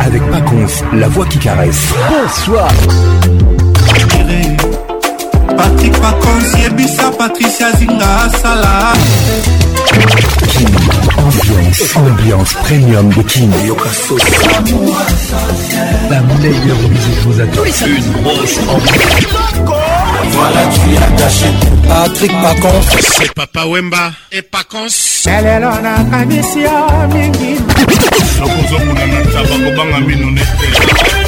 avec Paconce, la voix qui caresse. Bonsoir. Patrick Paconce, Yebisa, Patricia Zinga, Salah. King, ambiance, ambiance premium de King. La meilleure musique vous tous. Une grosse ambiance. Voilà, tu as gâché Patrick Pacons C'est Papa Wemba et Pacons Elelo nakanisi yo mingi Nakozomona na taba kobanga mino nete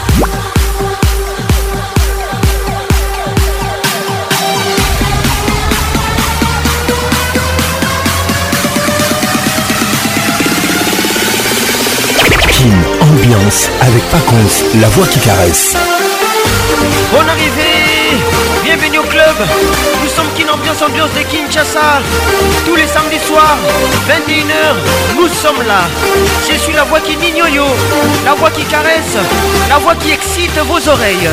ambiance avec Paconce, la voix qui caresse. Bonne arrivée Bienvenue au club Nous sommes Kin Ambiance Ambiance de Kinshasa Tous les samedis soirs, 21h, nous sommes là Je suis la voix qui dit la voix qui caresse, la voix qui excite vos oreilles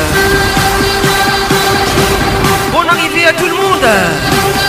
Bonne arrivée à tout le monde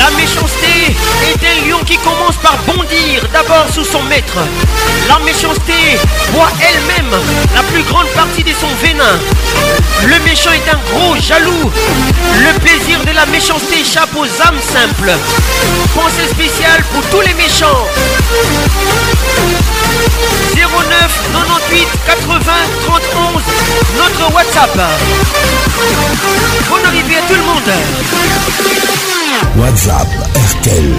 La méchanceté est un lion qui commence par bondir d'abord sous son maître. La méchanceté boit elle-même la plus grande partie de son venin. Le méchant est un gros jaloux. Le plaisir de la méchanceté échappe aux âmes simples. Pensée spécial pour tous les méchants. 09 98 80 31 notre WhatsApp. Bonne arrivée à tout le monde. WhatsApp RTL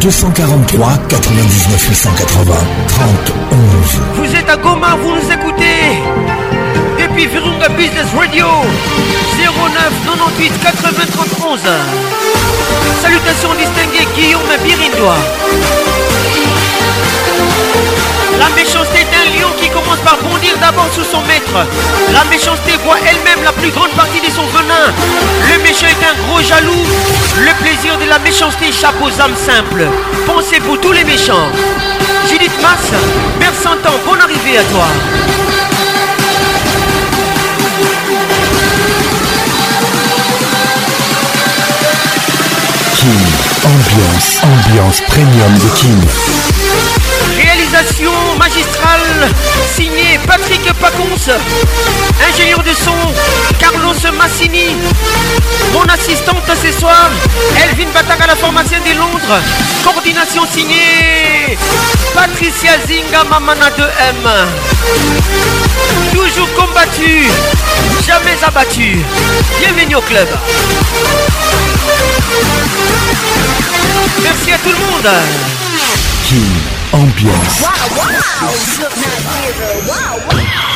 00243 243 99 30 11. Vous êtes à Goma, vous nous écoutez puis Virunga Business Radio 09 98 80 31. Salutations distinguées Guillaume Birindois. La méchanceté est un lion qui commence par bondir d'abord sous son maître. La méchanceté voit elle-même la plus grande partie de son venin. Le méchant est un gros jaloux. Le plaisir de la méchanceté échappe aux âmes simples. Pensez pour tous les méchants. Judith Masse, mère Santan, temps, bonne arrivée à toi. King, ambiance, ambiance premium de King. Réalisation magistral signé Patrick Pacons, ingénieur de son Carlos Massini. Mon assistante ce soir, Elvin Bataga, la formation de Londres. Coordination signée Patricia Zinga, Mamana 2M. Toujours combattu, jamais abattu. Bienvenue au club. Merci à tout le monde. King Ambiance. Wow, wow.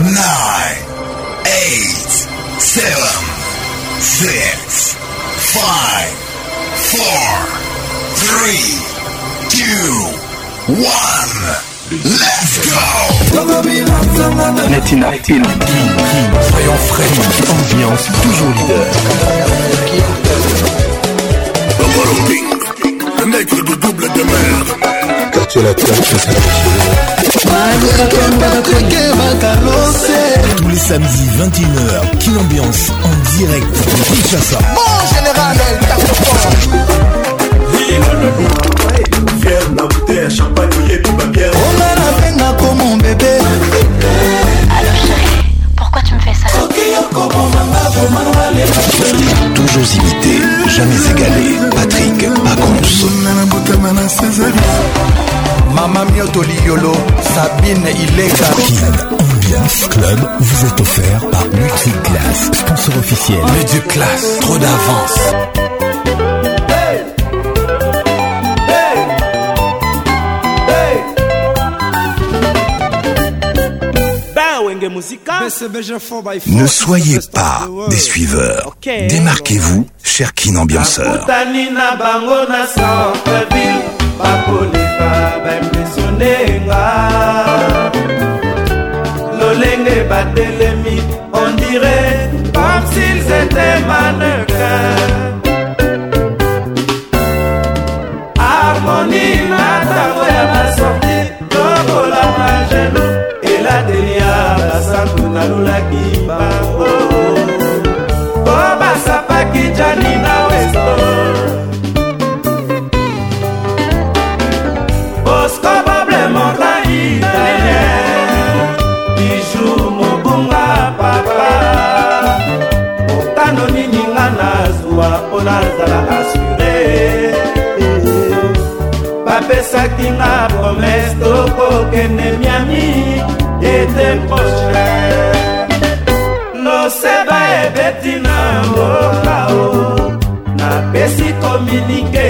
nine, eight, seven, six, five, four, three, two, 1, Let's go! Soyons Ambiance toujours leader. Le double de merde tu la terre, Tous les samedis 21h, Quelle Ambiance en direct de Kinshasa. Bon général, elle tape Fier la bouteille, champagne, et puis ma papier. On a la peine comme mon bébé. Alors chérie, pourquoi tu me fais ça? Toujours imité, jamais égalé. Patrick Pacons. Mama Mioto Liolo, Sabine Ileka. bien Ambiance Club vous est offert par Multiclass, sponsor officiel. du classe, trop d'avance. Ne soyez pas des suiveurs. Démarquez-vous, cher Kin Ambianceur. on dirait comme s'ils étaient mannequins bazalaki bango po basapaki jani na westo bosco boble mora italien biju mobunga papa mokano nini nga nazwa mpo nazala asure bapesaki nga promese tokokende miami ete prochain neti na mboka o napesi kominike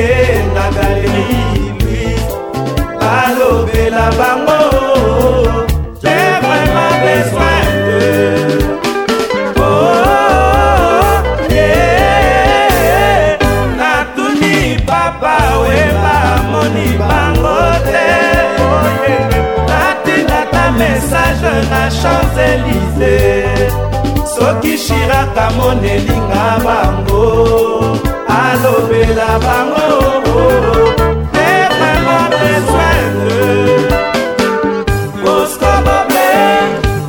na galeri lui balobela bango j'ai vraiment besoin de oh, yeah. natuni papa weba moni bango te natindata message na champs-élysée soki shiraka monelinga bango alobela bango terremo besoine boskoboble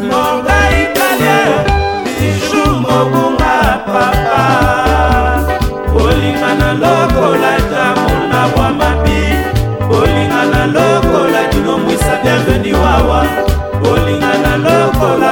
monga italien ijur mobunga papa olinga na lokola jamuna wa mabi olinga na lokola dinomwisa bienveni wawa olinga na lokola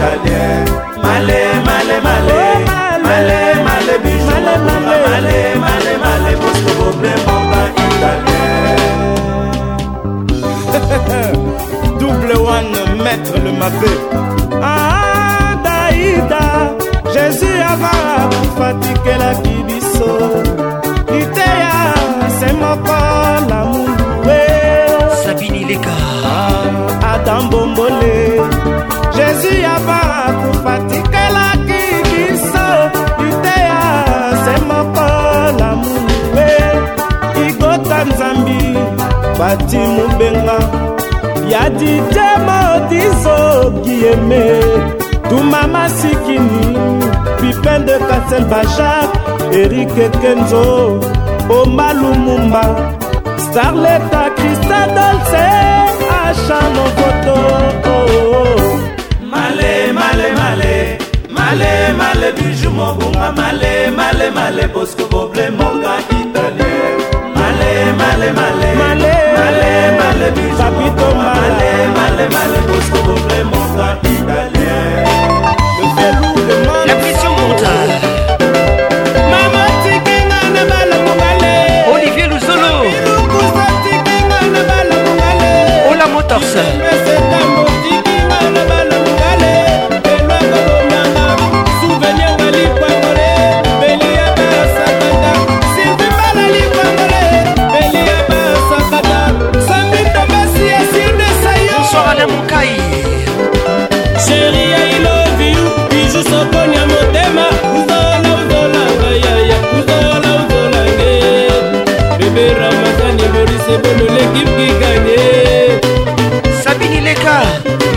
italien male male male male male bijou male male male bosko boble bomba italien double one maître le mapé ah, ah daïda jésus avara bafatikelaki biso liteya se moko lamundu we sabini leka ah, adam bombole jésus ava kufatikelaki biso yuteya se moko lamunu we igota nzambi bati mobenga ya didie modiso gieme tuma masikini pipin de kasel bajak erike kenzo omalumumba starleta krista dolce acha novoto male male biju mobunga male male male bosco boble moka italien male male male male male male biju papito male male male bosco boble moka italien le velou le monde la pression monte Olivier Luzolo Ola Motors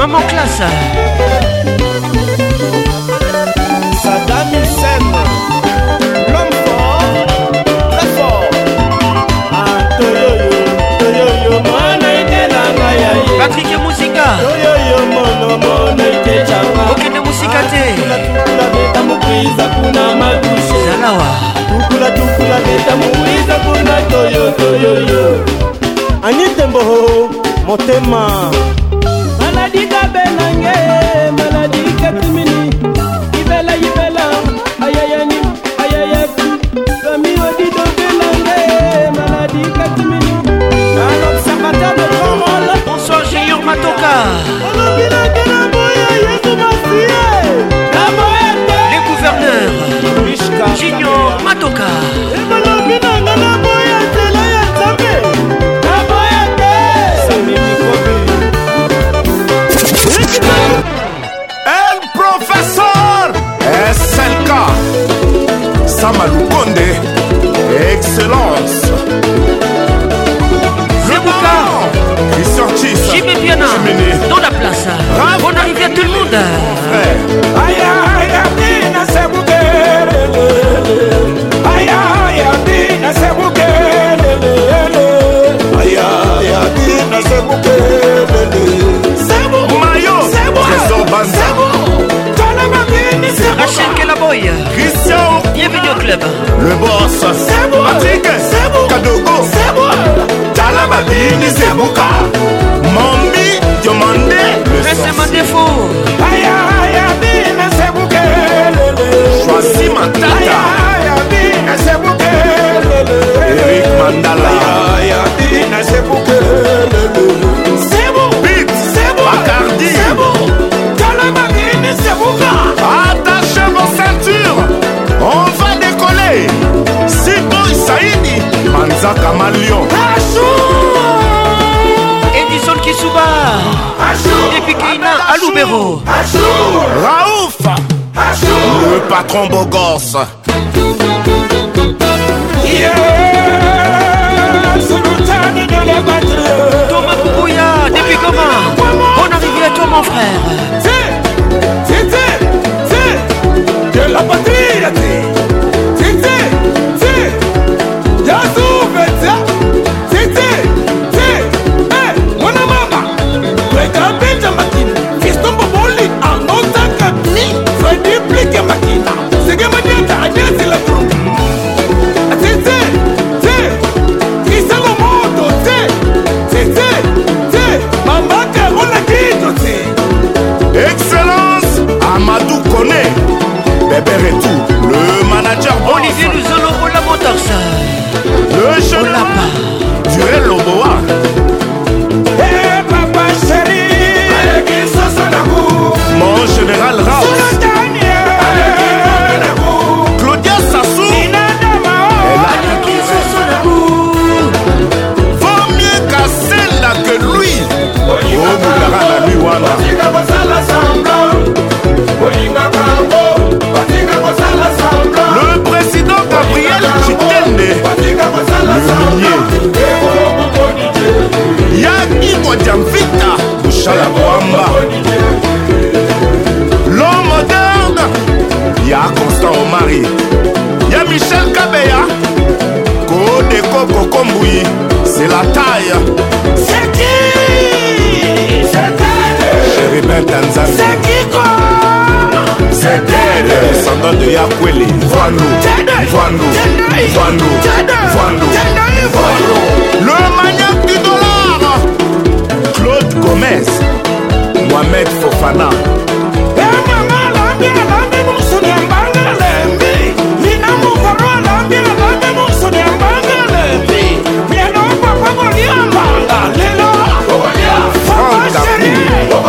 maman classe Saddam Hussein l'homme fort très fort atoyoyo ah, toyoyo mona ekelanga ya ye Patrick Musika toyoyo mono mona ekecanga okende musika te tukula beta mokwiza kuna makushe zalawa tukula tukula beta mokwiza kuna toyo toyoyo anyitembo motema abelange maladi katumini ibela ibela ayayani ayayatu ami odi dobelange maladi katumini un observateur de grand rôle bonsoir Junior Matoka olobinaki na boya yesu masie na moete les gouverneurs Junior Matoka sama lukonde excellence le boucan christian chis jimé piana dans la place bravo on arrive à tout le monde frère Lini Zebuka Mambi Diomande Laissez ma défaut Aya aya bine Sebukele Choisi ma tata Aya aya bine Sebukele Eric Mandala Aya aya bine Sebukele Sebu Bit Sebu Bacardi Sebu Talabagini Sebuka Attachez vos ceintures On va décoller Sito Isaini Manzaka Malion Béraud Raouf Le patron beau gosse Yeah de la patrie Thomas Koukouya, depuis comment On arrive à toi mon frère C'est, c'est, c'est, c'est De la patrie constant omari ya michel kabeya kodeko kokombui c'est la taille c'est qui chéribin tanzani c'est qui comme c'est tede descendant de yakweli vwanu vwanu vwanu vwanu le maniaque du dollar claude gomez mohamed fofana eh,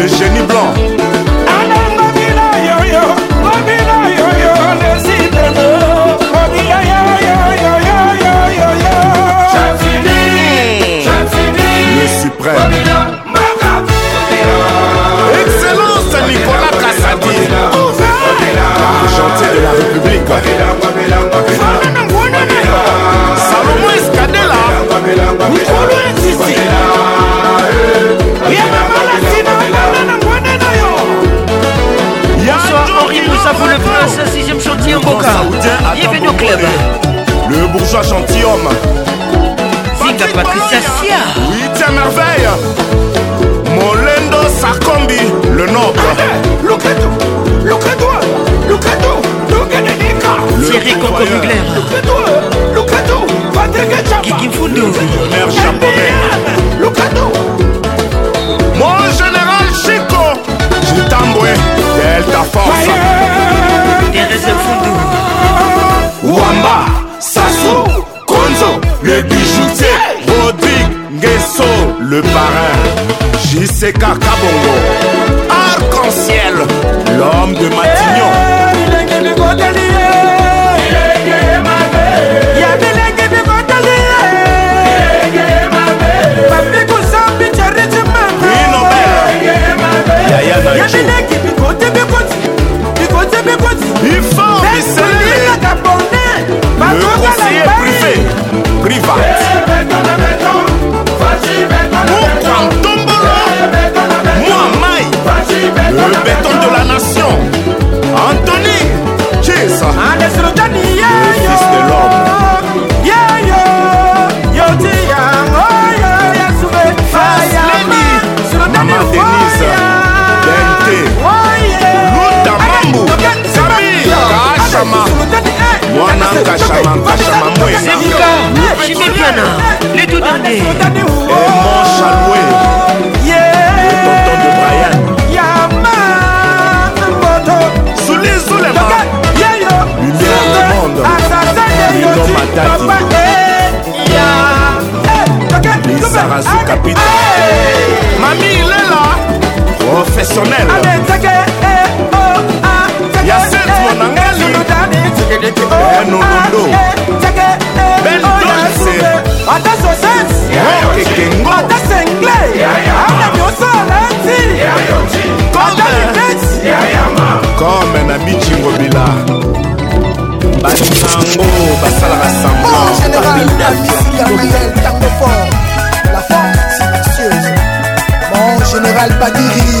le génie blanc Le suprême Excellence Nicolas Kassadi Gentil de la République Coca. Saoudien Bienvenue au club. Le bourgeois gentilhomme. Zika Patricia Sia. Oui, Huitième merveille. Molendo Sarkombi, le noble. Lucredo, Lucredo, Lucredo, Lucredo. Thierry Coco Mugler. Lucredo, Lucredo, Patrick Chapa. Kiki Fundo. Mère japonais. Lucredo. Mon général Chico. Chitambwe, Delta Force. Thérèse Foudou Wamba Sassou Konzo Le bijoutier Rodrigue Nguesso Le parrain JCK Kabongo Arc-en-ciel L'homme de Matignon yaya na yo. Il forme des cellulaires. Le conseiller privé, privat. kashama kashama mwena Chimekana les tout derniers et mon chaloué le tonton de Brian Soulé Soulema Union du monde Union Matati Les Sarasou Capitaine Mamie il est là Professionnel Yacine Monanga benulundo bendose ata soset ekengo ata sengle ata nyonso alati ata lipeti kome na bicingo bila basango basalaka samblantango fort la force silencieuse mon général badiri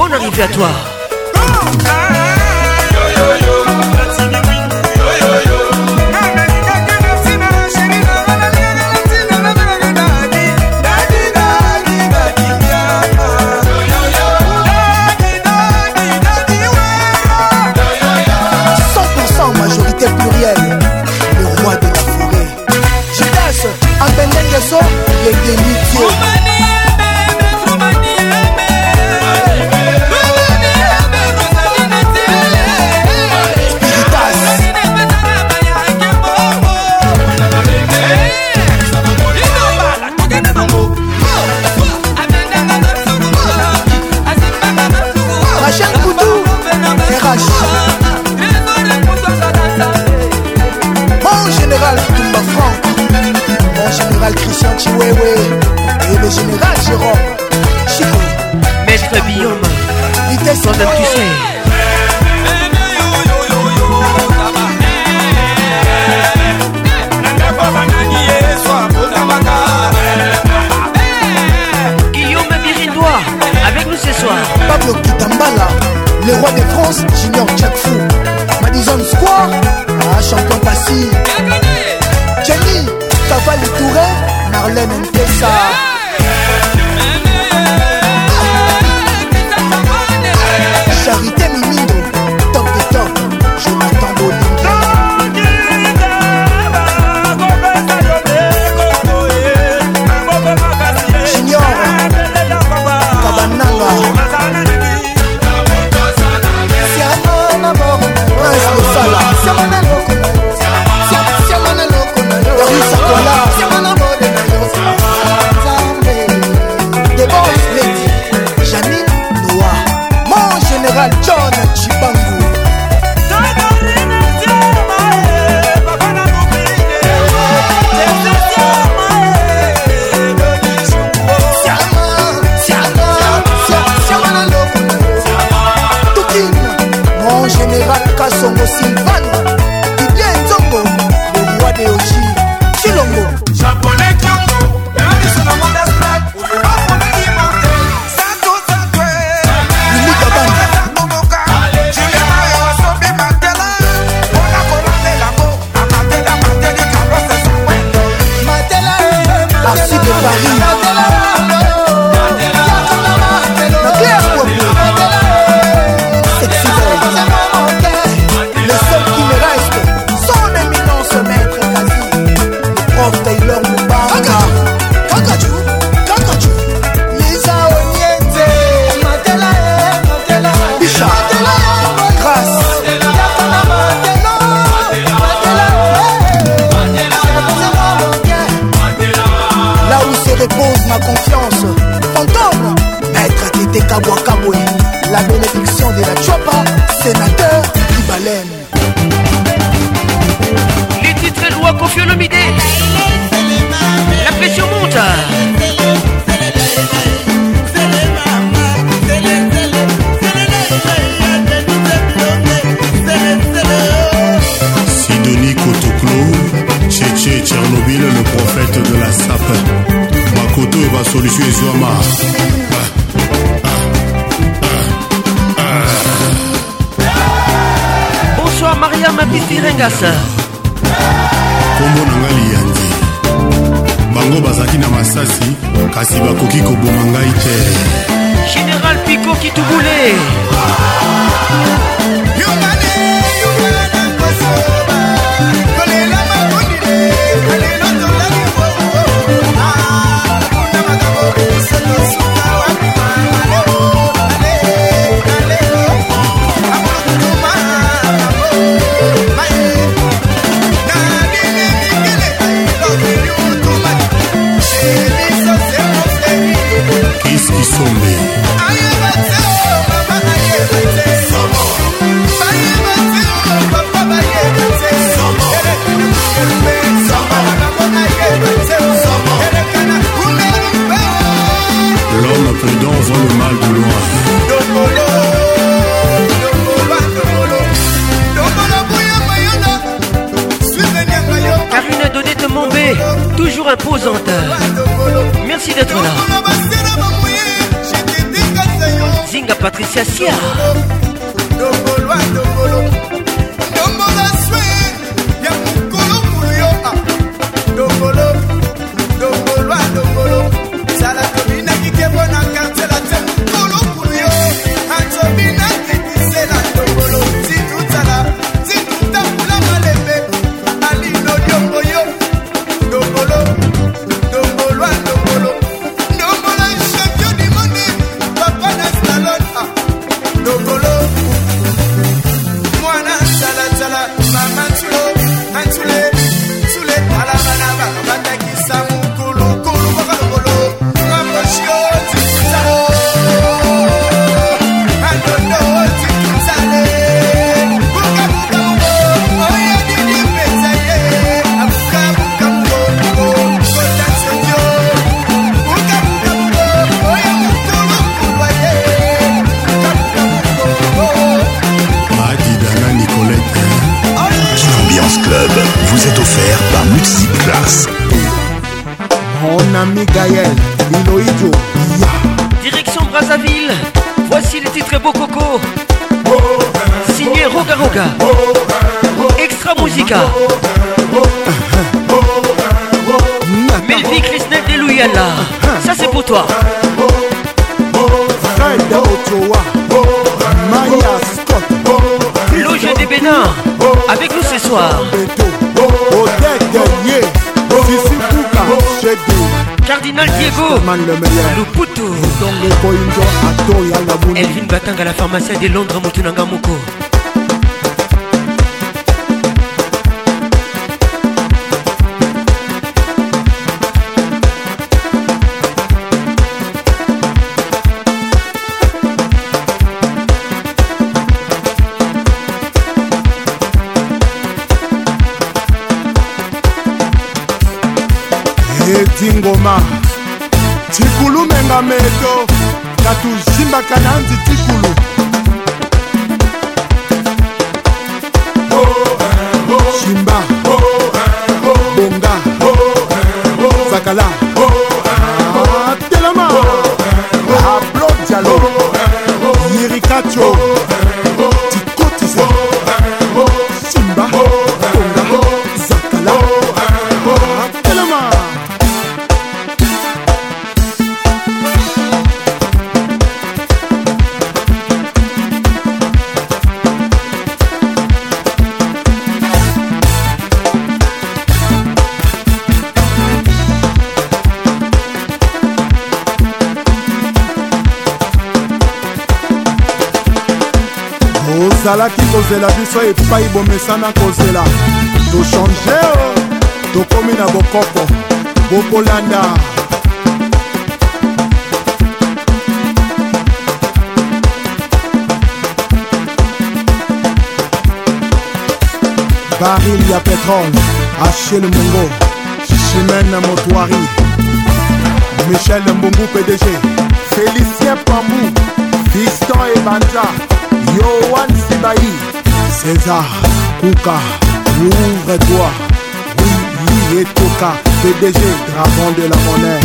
Bonne arrivée à toi. Oh, bakisi rengasa kombo na ngai liyanzi bango bazalaki na masasi kasi bakoki koboma ngai te général piko kitubule Thank you. L'homme prudent voit le mal de loin. de mon bé, toujours imposante. Merci d'être là. zinga patricia sia Sala tobinaki ke mpo na kartier la teme Voici le titre Beau Coco. Signé Roga Roga. Extra Musica. Melvi de Louyala. Ça c'est pour toi. Loge des Bénins. Avec nous ce soir. Sego Luputu Elvin Batanga la pharmacie de Londres Moutunanga Moko etingoma tikulu menga meto katuzimbaka na nzi tikulu biso epai bomesana kozela tochange oh. tokomi na bokoko bokolanda baril ya petrole achel mongo chimene motoari michel mbungu pdg félicien pambou fiston ebanja yoan sibai César, Kouka, ouvre-toi. Oui, et Toka, PDG, dragon de la monnaie.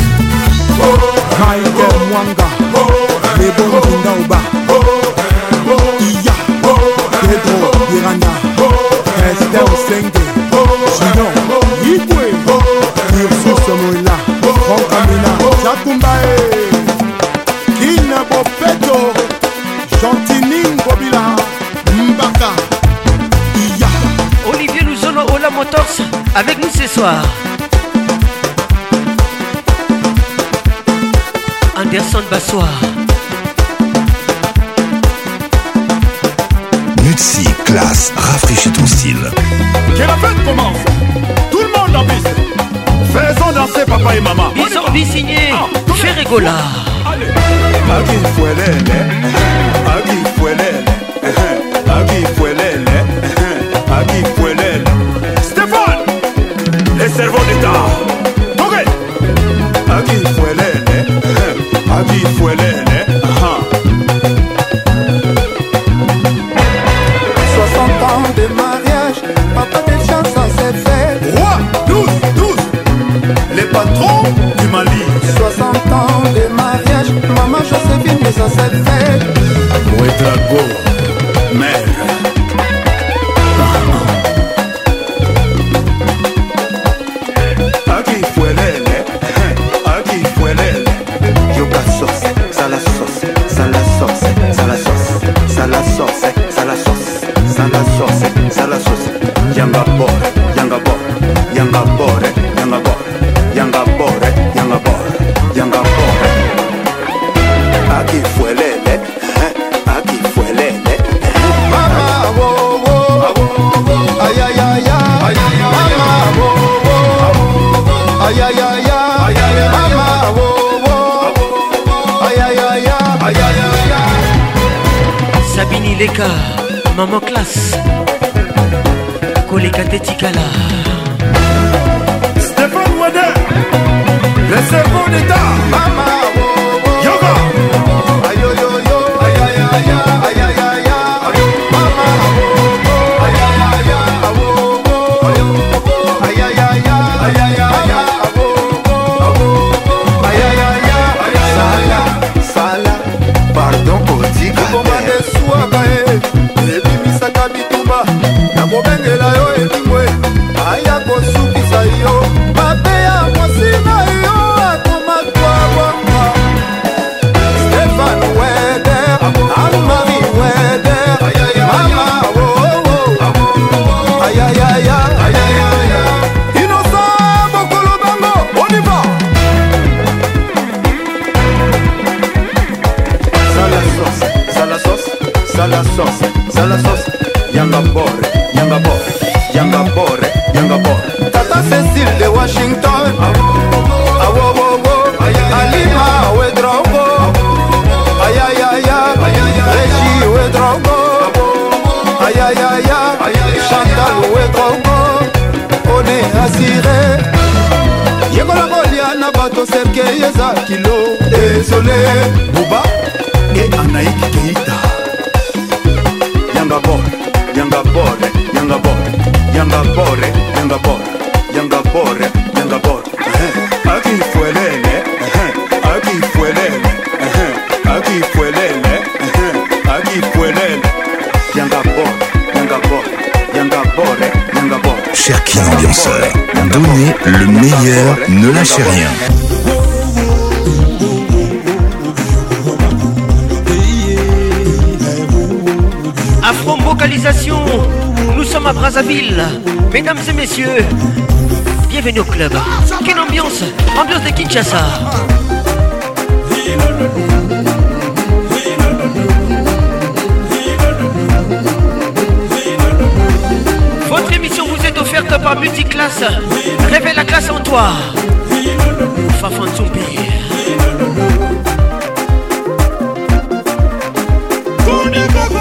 Raïder Mwanga, les bons Dindaouba. Iya, Pedro Piranha, Esther Senge, Gino, Yipwe, Ursus Moïla, Franck Amina, Jakumbae. avec nous ce soir. Anderson Bassoir. Nutsi, classe, rafraîchit ton style. Que la fête commence. Tout le monde en piste. Faisons danser papa et maman. Ils ont signé. Ah, Chez Allez. servant d'État. Ok. Agi Fouelele. Eh, eh, eh. Agi Fouelele. le meilleur, ne lâche rien. Afro-vocalisation, nous sommes à Brazzaville. Mesdames et messieurs, bienvenue au club. Quelle ambiance Ambiance de Kinshasa. multiclasse, révèle la classe en toi. Fafan Zombie. pied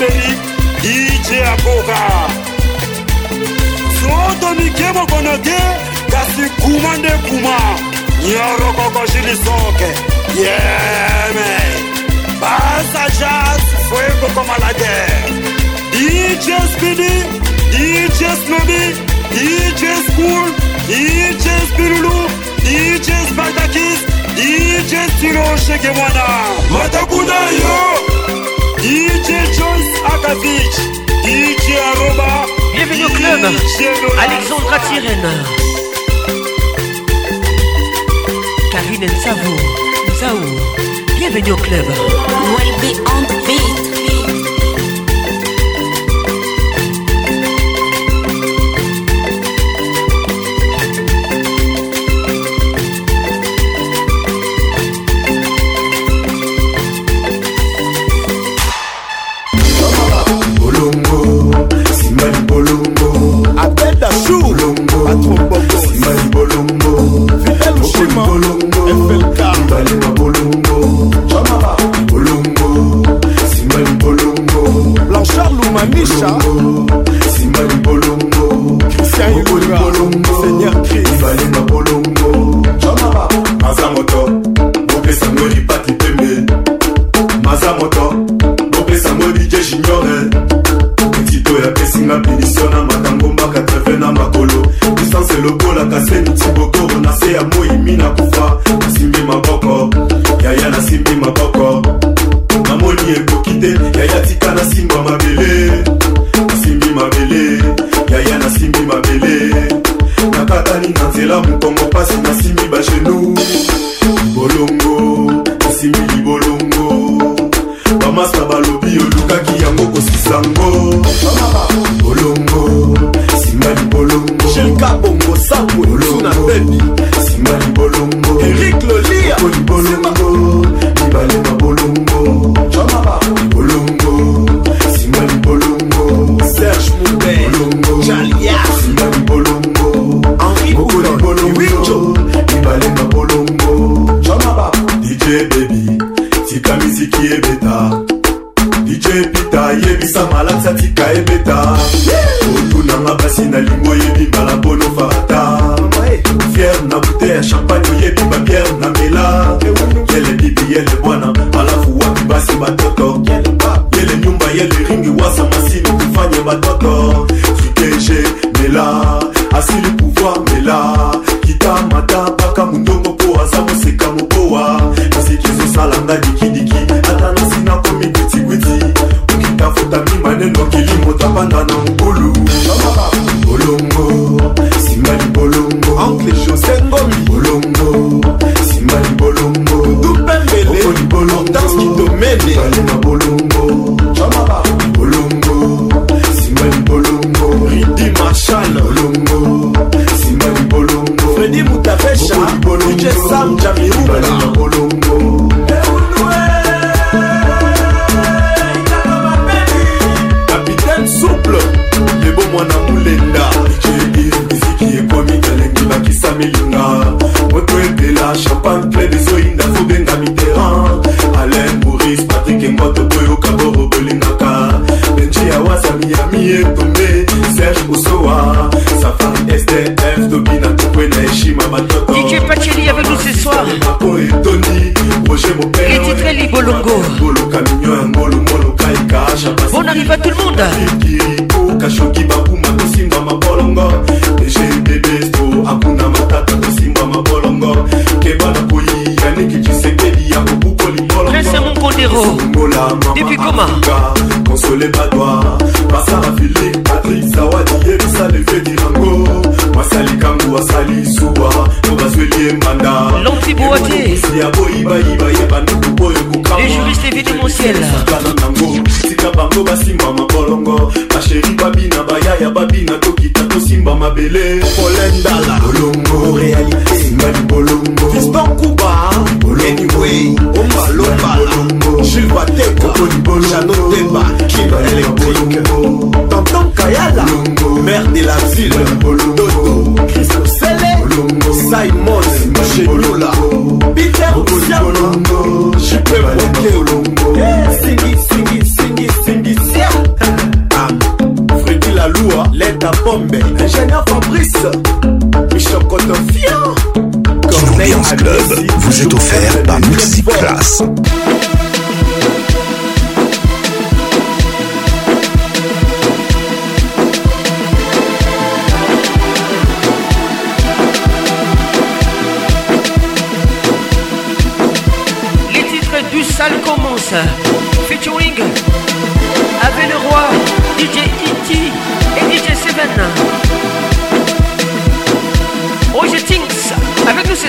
mulaleli ije yakoka soto mikebo kono te kasi kuma nde kuma nyorokokosili soke yeme basa jas fuego komalage ije spidi ije snobi ije skul ije spirulu ije sbatakis ije siroshegemwana matakuna yo DJ Jones Akavich, DJ Aroba. Bienvenue au club, Alexandra Tyrène. Karine Nzavo, Nzao, bienvenue au club. Well be on beat.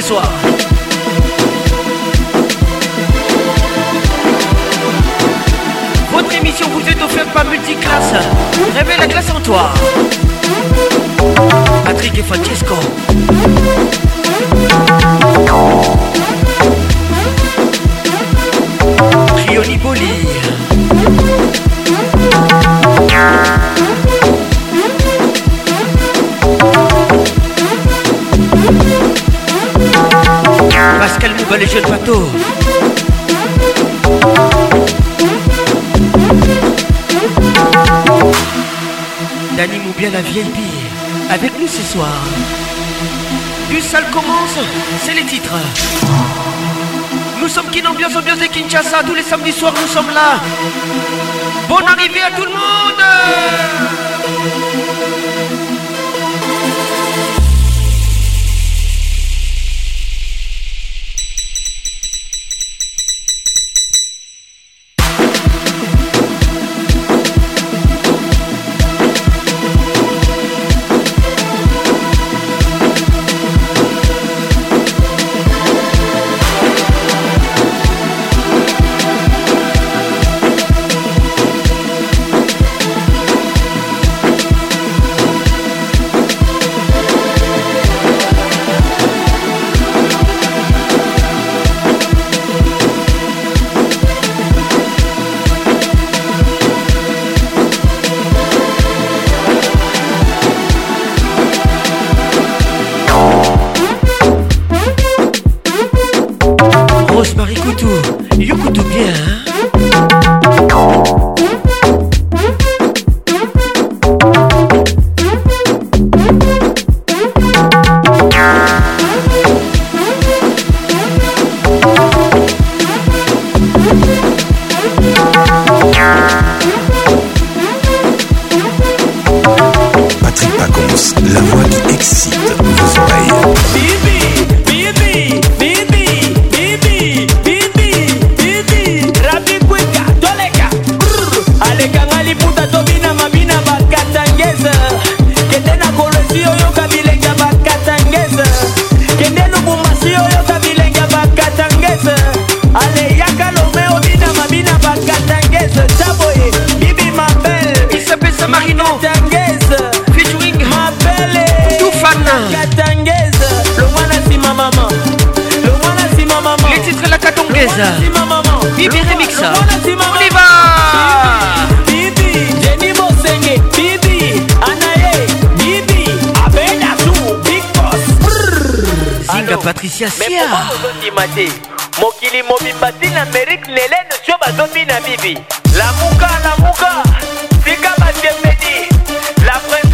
소아 la vieille avec nous ce soir. Du sale commence, c'est les titres. Nous sommes son bien de Kinshasa, tous les samedis soirs nous sommes là. Bonne arrivée à tout le monde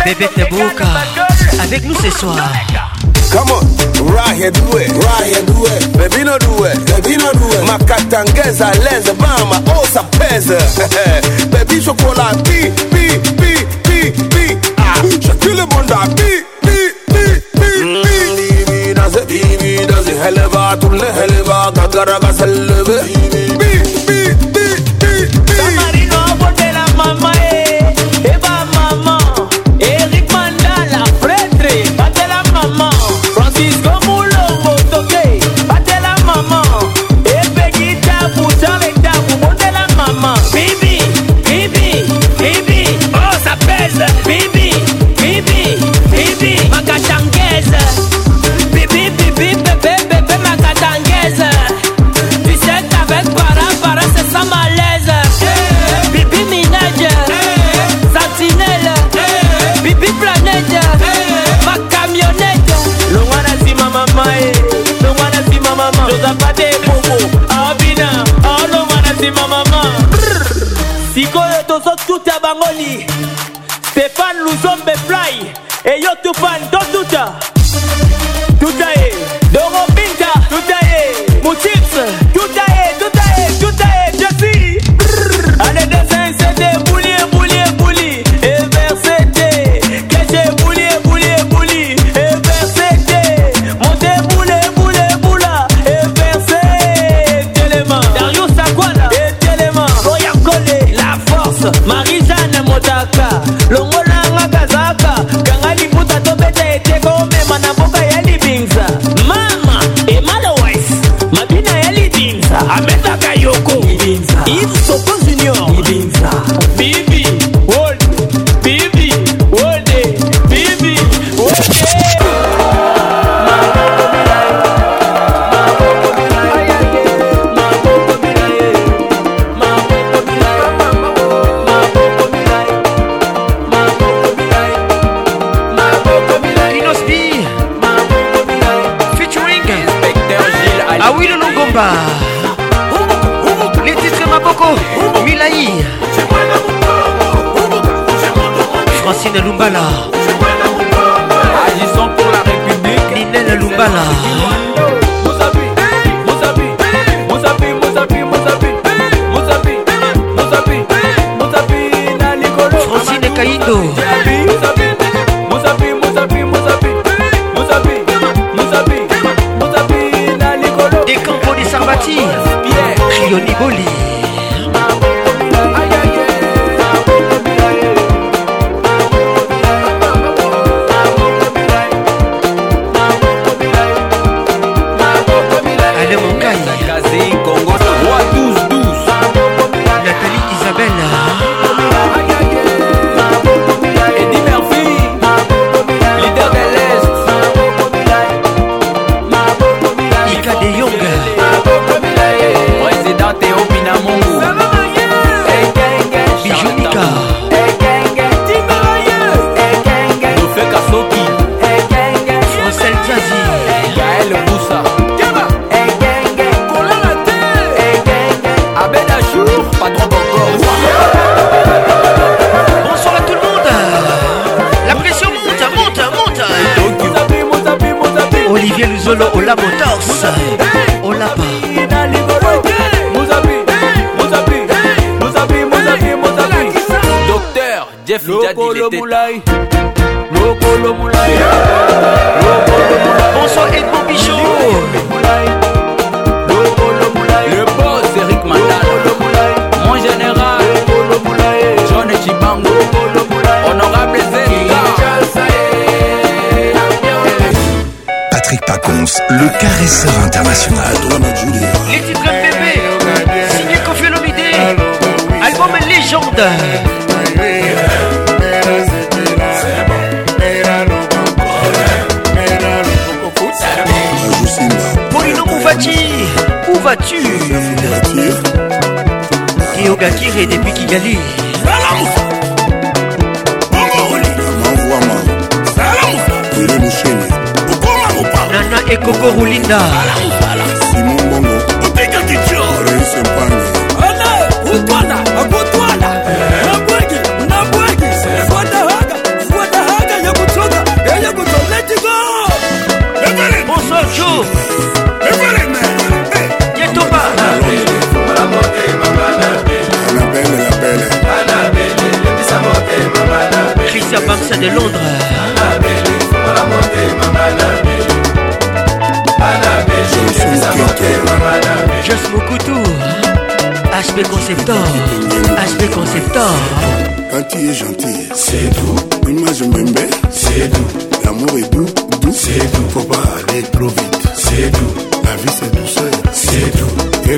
Bébé Tebouka avec nous ce soir. Come on, rahe doué, rahe doué, baby no doué, baby no Makatangeza leze mama osa peze, baby chocolat bi bi bi bi bi. Ah, Shakile Bonda bi bi bi bi bi. Divi naze divi naze helva tumne helva gagara ga selve. Bi bi. fan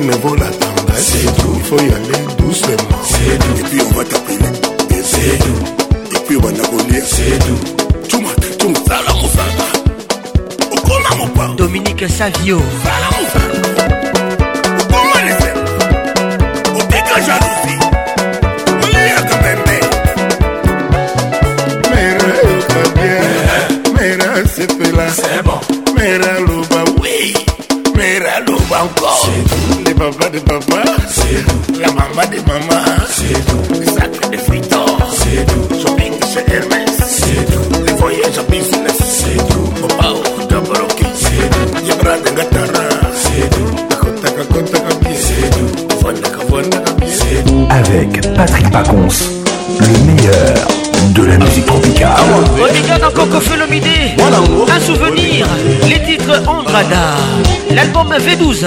mais ne vaut la tendresse. C'est tout. Il faut y aller doucement. C'est tout. Et puis on va t'appeler. C'est tout. Et puis on va t'appeler. C'est tout. Tuma, tuma, sala musaka. Okoma mopa. Dominique Savio. Sala musaka. Okoma lese. Opeka jalousie. Olia kabembe. Mera yokabia. Mera sepela. C'est bon. Mera loba oui. Mera loba encore. C'est tout. papas de papa, c'est nous. La maman des mamans, c'est nous. Les sacs de frites, c'est nous. Shopping chez Hermès, c'est nous. Les voyages en business, c'est nous. Papa au Tabaroki, c'est nous. Yabra de Gatara, c'est nous. Takotaka Kotakami, c'est nous. Vandaka Vandaka, c'est nous. Avec Patrick Pacons, le meilleur. de la musique tropicale. Ah en Un souvenir. Les titres Andrada. L'album V12.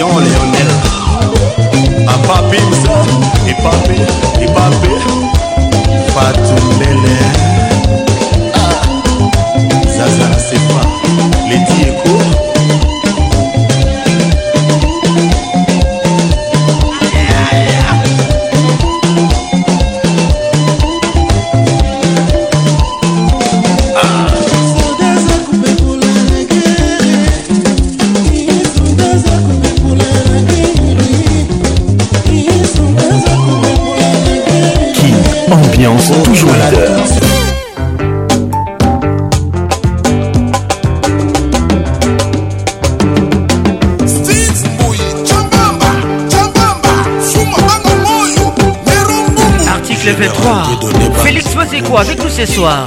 champion Lionel. À Papi, et Papi. ce soir.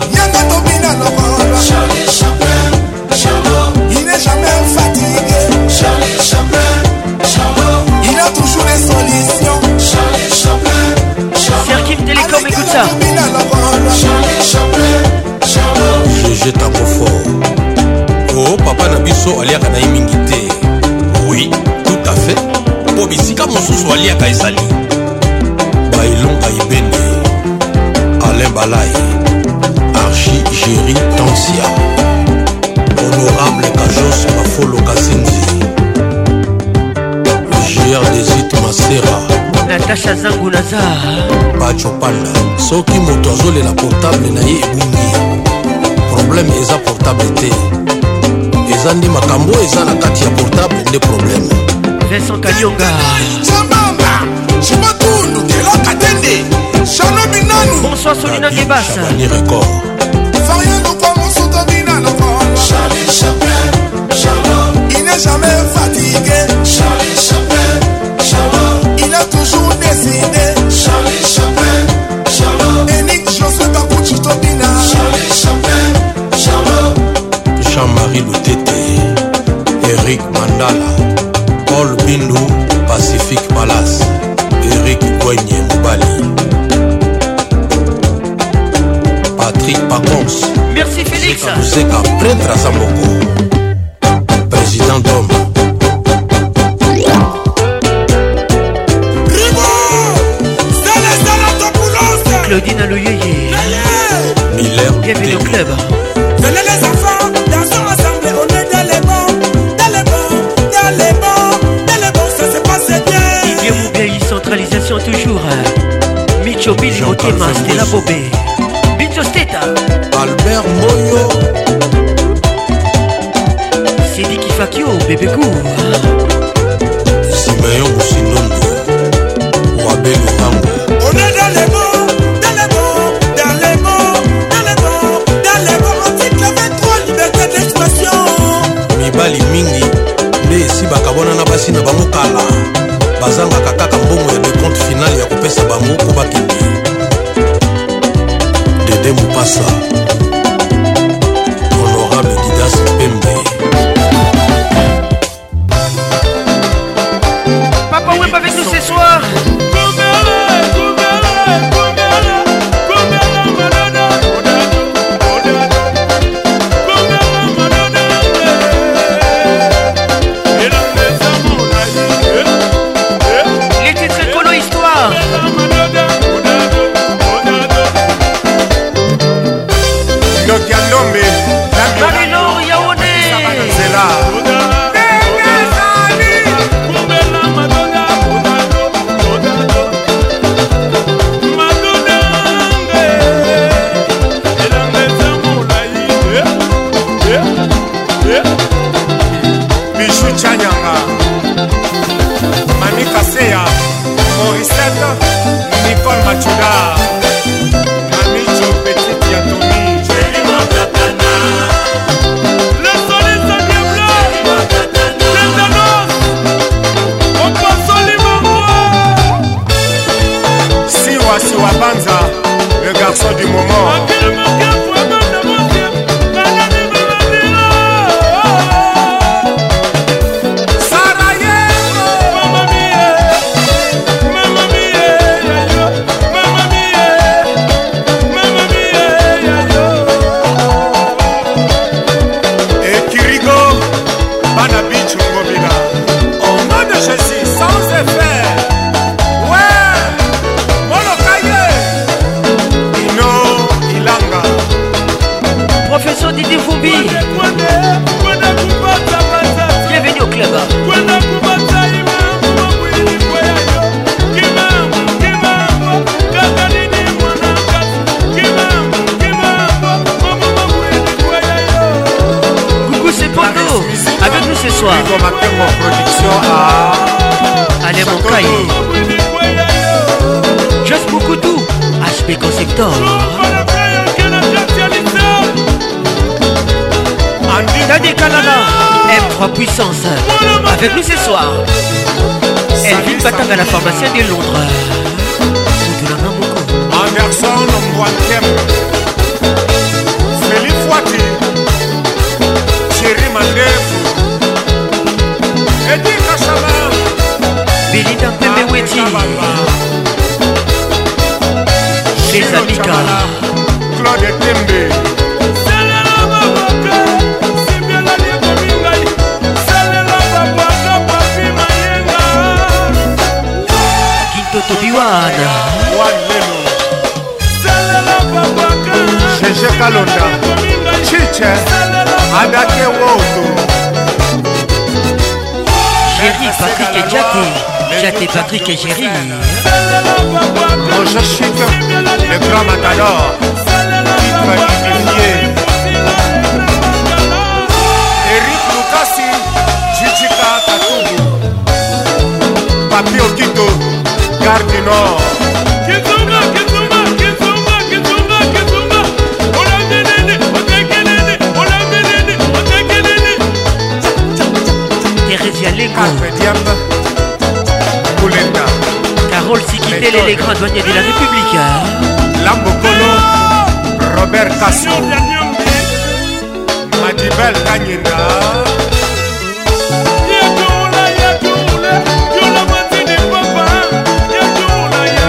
alisha zangu naza bacopanda soki moto azolela portable na ye ebungi probleme eza portable te eza nde makambo eza na kati ya portable nde probleme vincent kanyonga jamanga jimatundu elaka tende shano binanu bonsoir solina gebasa ni record Charlie Chaplin, Charlotte, il n'est jamais fatigué. Charlie Chaplin. décidé. Charlie Chaplin, Charlot. Enick Joseph Kakuchi Tobina. Charlie Chaplin, Charlot. Jean-Marie Loutete, Eric Mandala, Paul Bindou, Pacifique Palace, Eric Gwenye Moubali. Patrick Pacons. Merci Félix. Zeka prêtre à Samoko. Président d'homme. Mélodie Nalouyeye Bienvenue au club Venez les enfants, dansons ensemble On est dans les bons, dans les bons, dans les bons Dans les bons, ça se passe bien Didier Mougaï, centralisation toujours Micho Billy Motema, Stella Bobé Bicho Steta Albert Moyo Sidi Kifakio, bébé court Simeon Boussinondo Wabé Lurango On est dans les bons mibali mingi nde esibaka bona na basi na bango kala bazangaka kaka mbongo ya decompte finale ya kopesa bango mpo bakende dede mopasa honorable didas pembe papa wemba avec nous ce soir Patrick et adjoint de la République. Lambokolo, Robert Kassou, Madibel Kanyenda.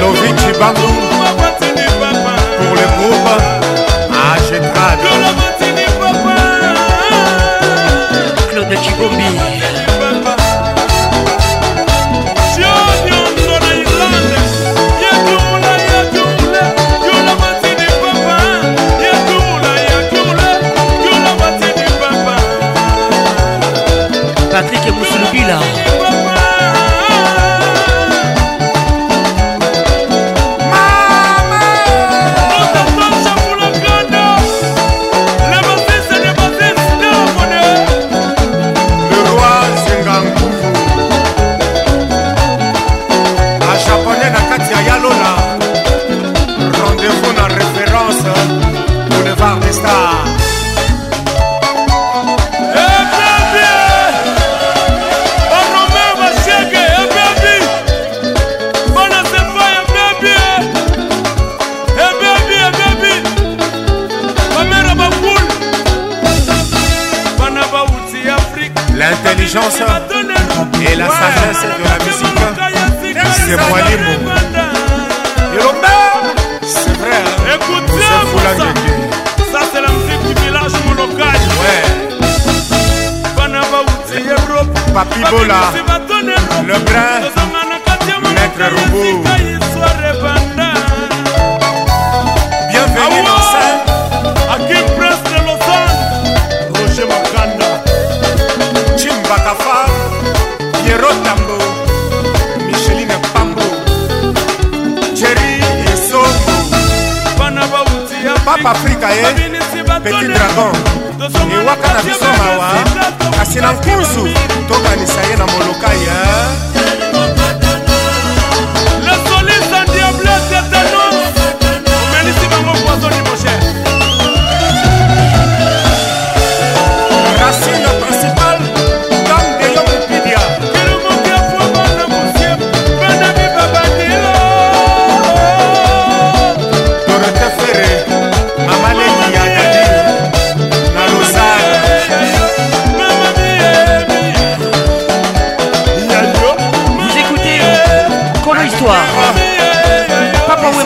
Lovic Bambou pour le groupe AG Trad. Claude Chibombi. papa afrika ye eh? petit dragon ewaka na biso mawa eh? kasi na nkuzu tokanisa ye na moloka ya eh?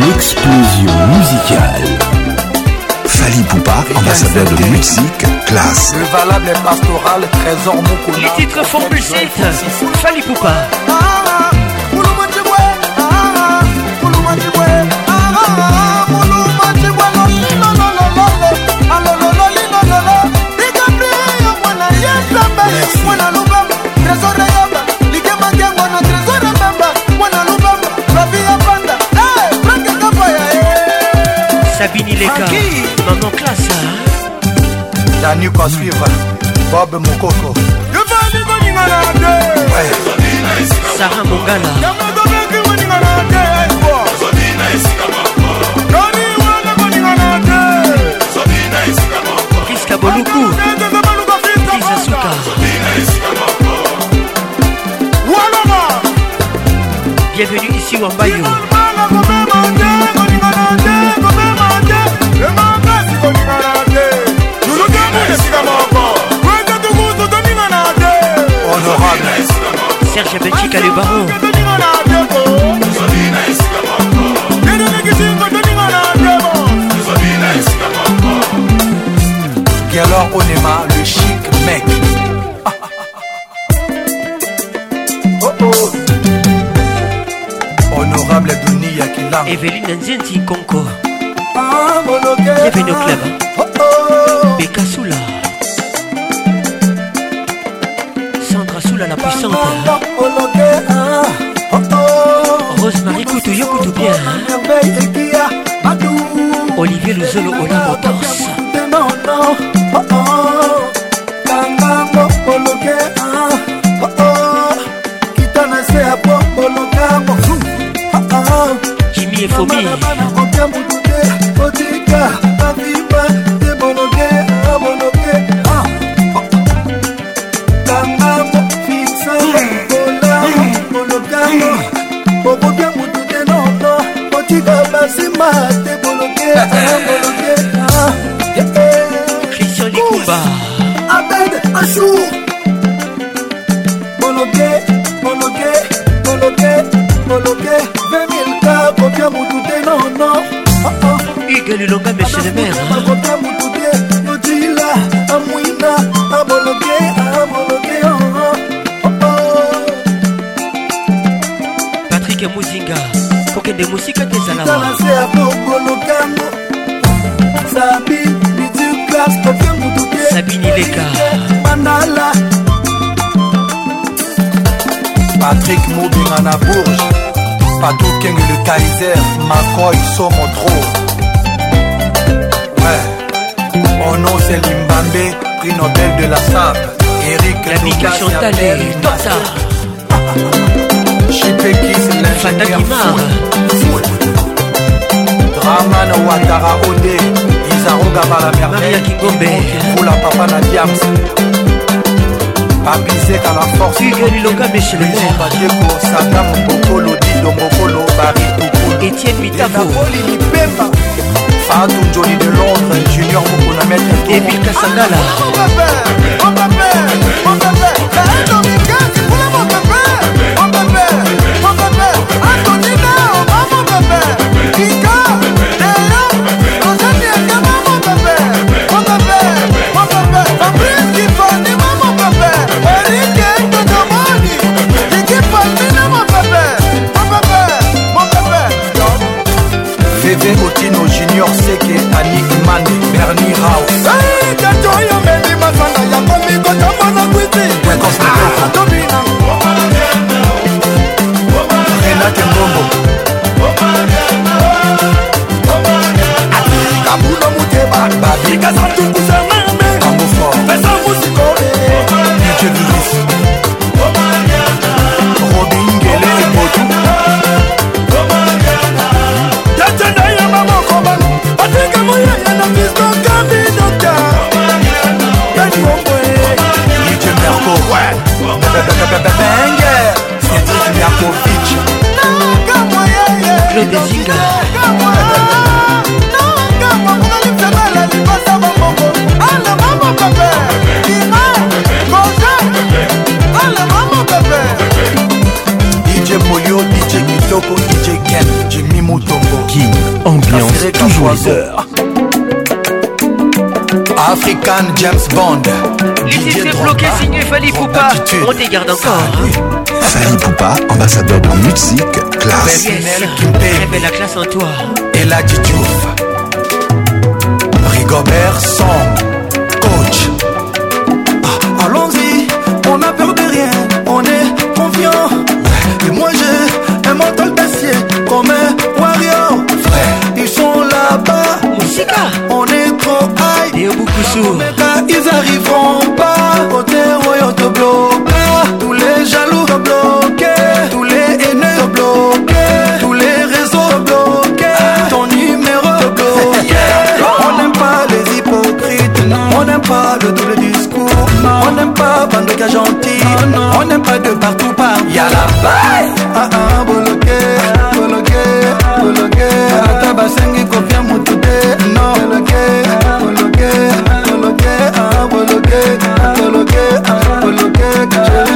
L'explosion musicale. Fali Poupa, ambassadeur de musique, classe. Le valable est pastoral, trésor Mokona. Les titres font pulsate. Fali Poupa. Sabini Leka Maman classe Danu qu'on suivre Bob Mokoko Sarah Mongala Kiska Boluku Kizasuka Bienvenue ici Wambayo honorable Serge Benchi Calibaro Et alors Onema, le chic mec oh oh. Honorable Adouni Yakila Evelyne Nzenzi Conco Bienvenue au club oh, oh. Bekassou puissante Rosemary Koutouyo Koutou bien Olivier Luzolo Ola Motos Kaiser, Makoy, Somotro. Ouais. Mon nom c'est Limbambé, prix Nobel de la SAP. Eric Lanika Chantalé, Tota. Chipekis, l'ingénieur Draman Ouattara Ode, Isaroga par la merveille. Maria Kingombe. Pour la papa Nadiams. babizeka la forcebadeco sadamu bokolo dindo mokolo barituku etienne mitavoli lipemba fatu njoli de londres junior moko na maître emil kasangala heures African James Bond. Les bloqué, signé Fali Poupa. On dégarde encore. Fali hein. Poupa, ambassadeur de musique, classe. Révèle la classe en toi. Et la Dituf Rigobert Song, coach. Ah, allons-y, on a peur de rien, on est confiant. Et moi j'ai un mental On est trop high Car ils arriveront pas terreau, ils te bloqué, Tous les jaloux te bloquent Tous les haineux te bloquent Tous les réseaux te Ton numéro te On n'aime pas les hypocrites On n'aime pas le double discours On n'aime pas bande de gentil On n'aime pas de partout pas Y'a la paix Ah ah bloqué Bloqué Bloqué akoloke akoloke akoloke chéri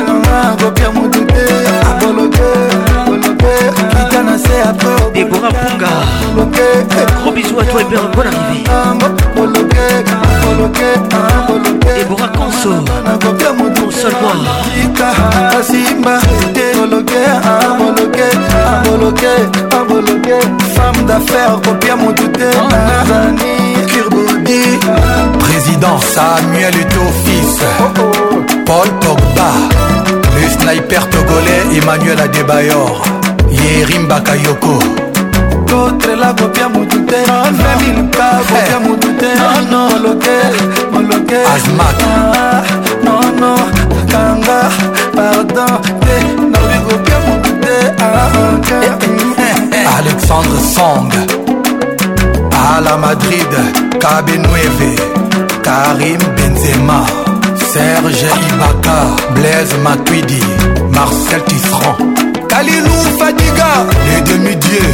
nanga kopia motu te akoloke akoloke kita na se apre debora punga gros bisou à toi et bonne arrivée akoloke akoloke akoloke debora conso kopia motu console moi kita asimba te akoloke akoloke akoloke akoloke femme d'affaires kopia motu te oh, tanzanie Dembélé Président Samuel Eto'o fils Paul Pogba Le sniper togolais Emmanuel Adebayor Yérim Bakayoko kotrela kopia motu te femilka kopia motu te moloke moloke azmak ah, nono kanga pardon te nalobi kopia motu te alexandre song à la Madrid, Cabenueve, Karim Benzema, Serge Ibaka, Blaise Matuidi, Marcel Tisserand, Kalilou Fadiga, les demi-dieux,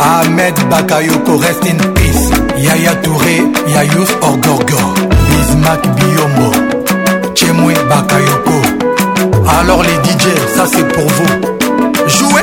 Ahmed Bakayoko, rest in peace, Yaya Touré, Yayous Orgorgo, Bismack Biombo, Chemwe Bakayoko. Alors les DJ, ça c'est pour vous. Jouez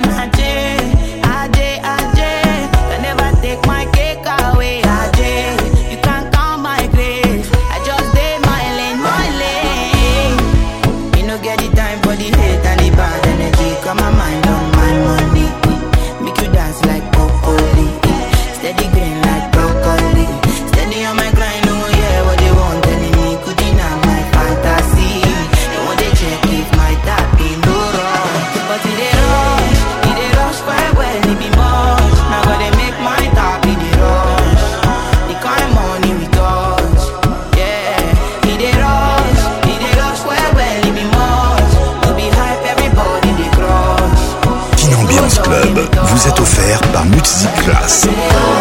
Lucas.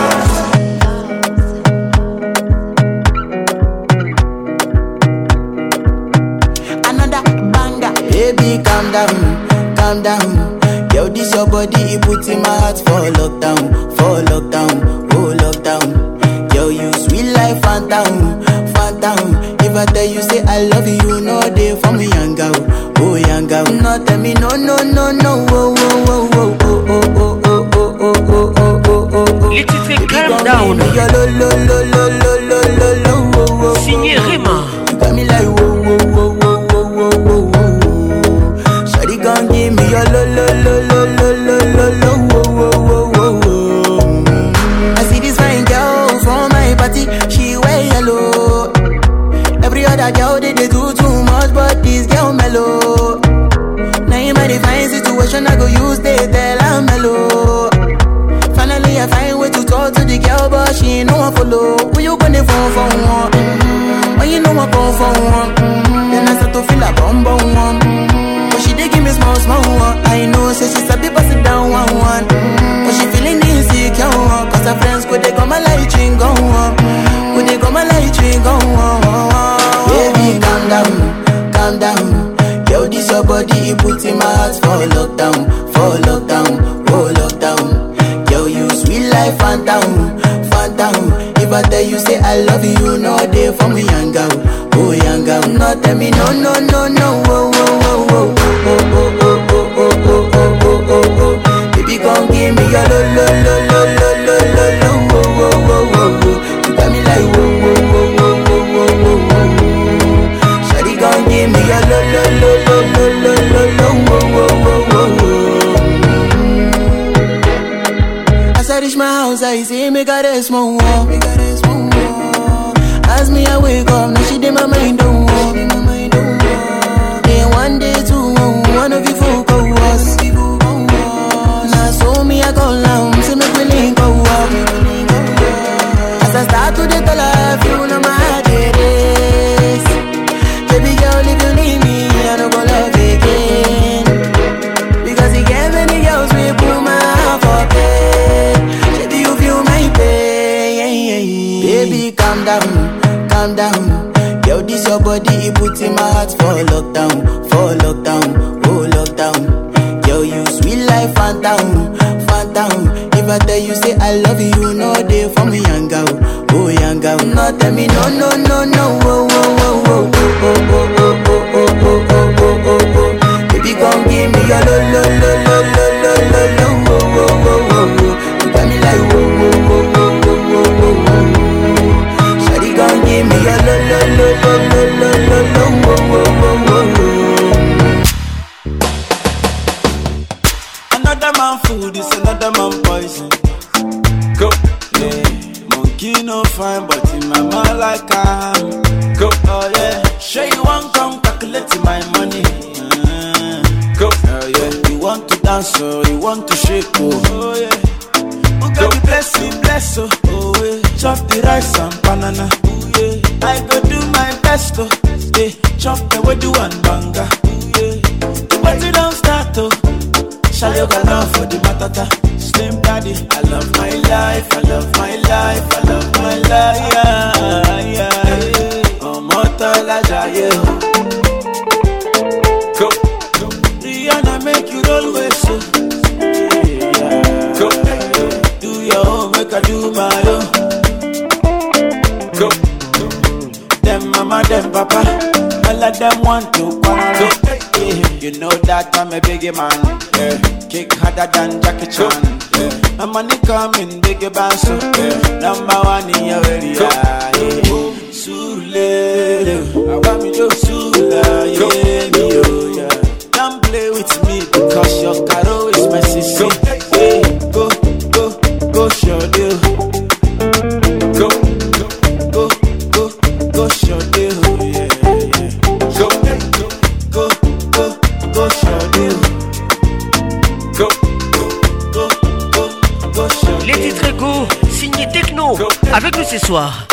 soir.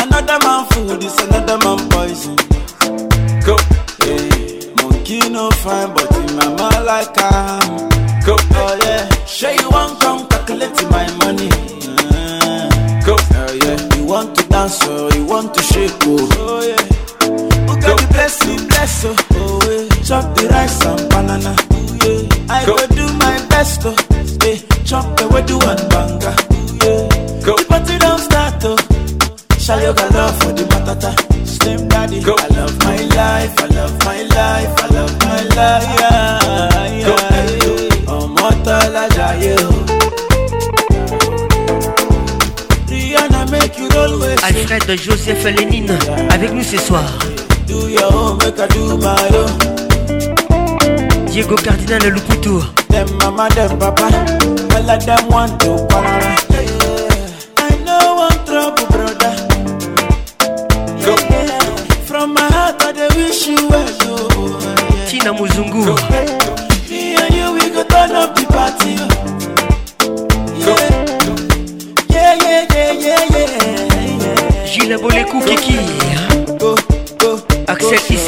à Lénine avec nous ce soir. Diego Cardinal Luputu. Them mama, them papa, all of them want to para. I know one trouble, brother. Yeah, yeah. From my heart, I wish you well. Tina Muzungu.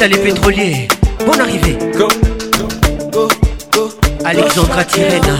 Issa les pétroliers, bonne arrivée. Alexandra Tirena.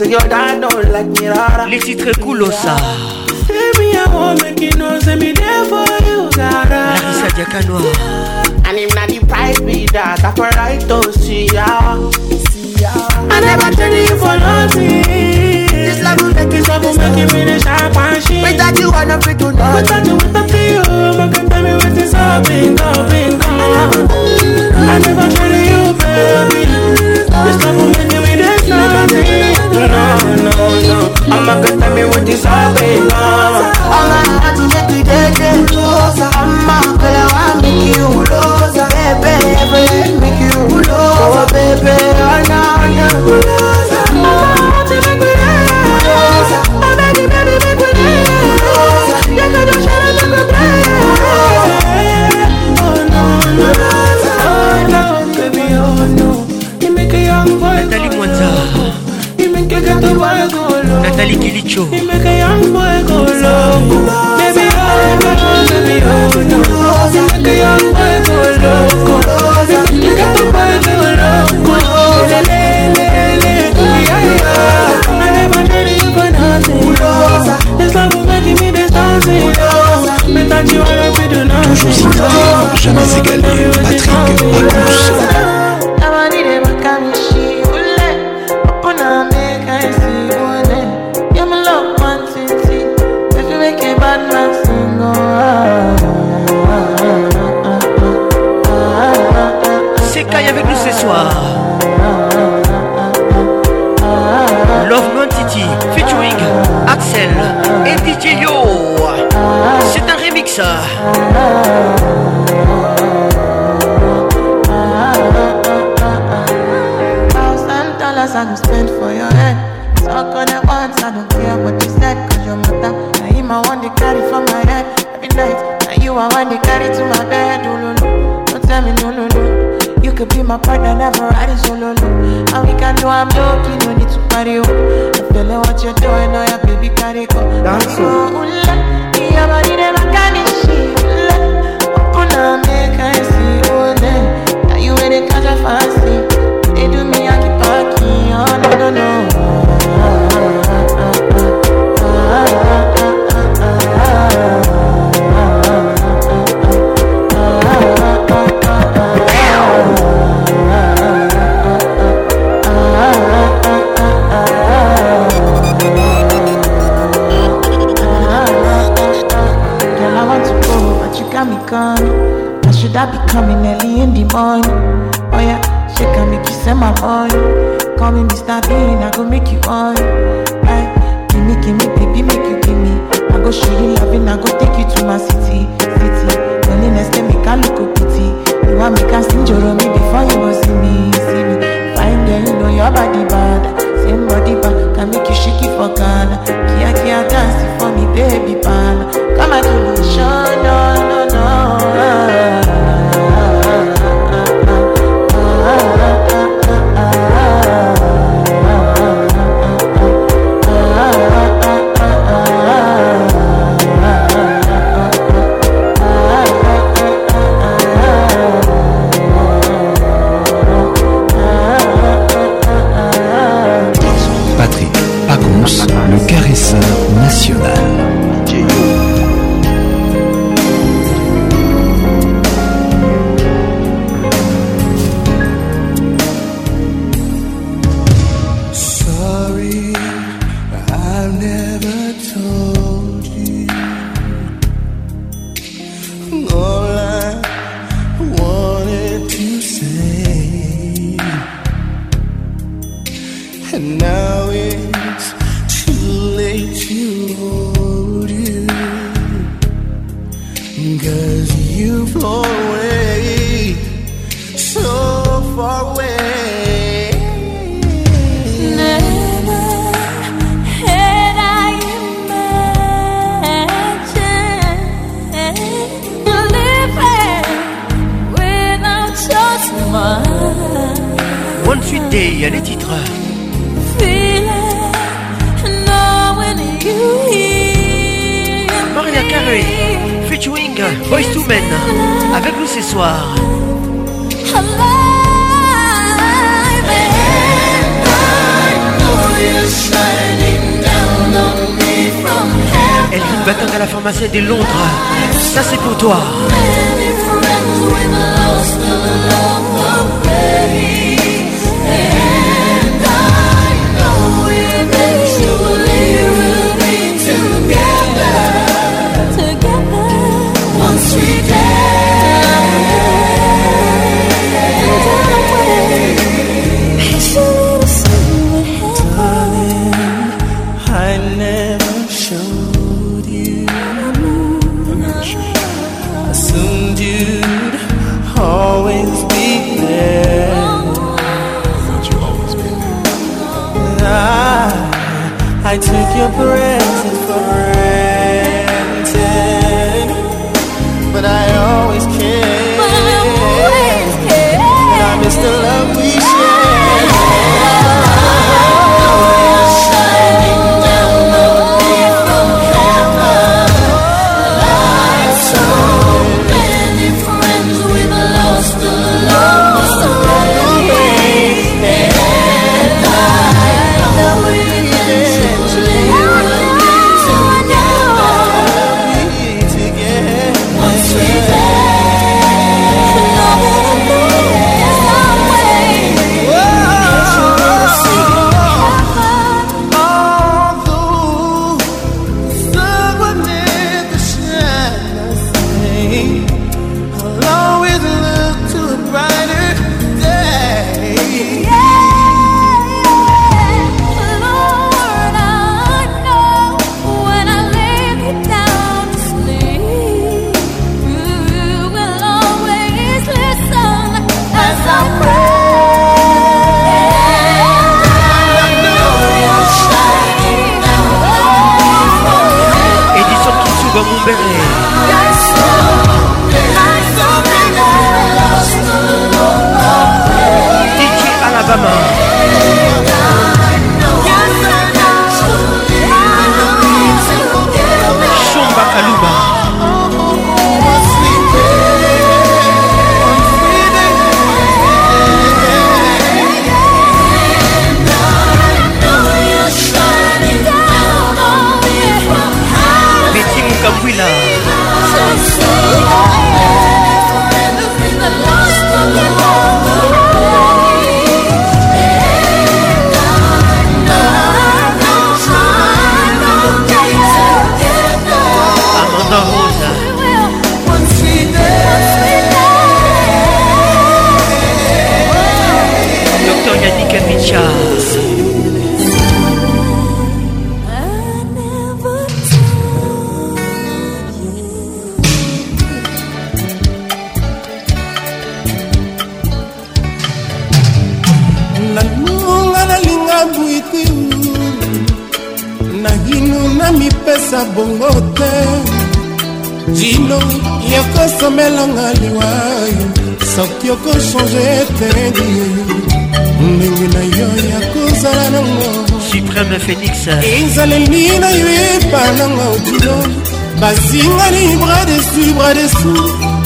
Say your dad don't like me rara. Les titres cool ça. faz kosalisa bongo te dino yokosomelanga liwa soki okochange teredi ndenge na yo ya kozala nango supreme félix ezaleli na yo epananga odino bazinga ni bras desu bras desu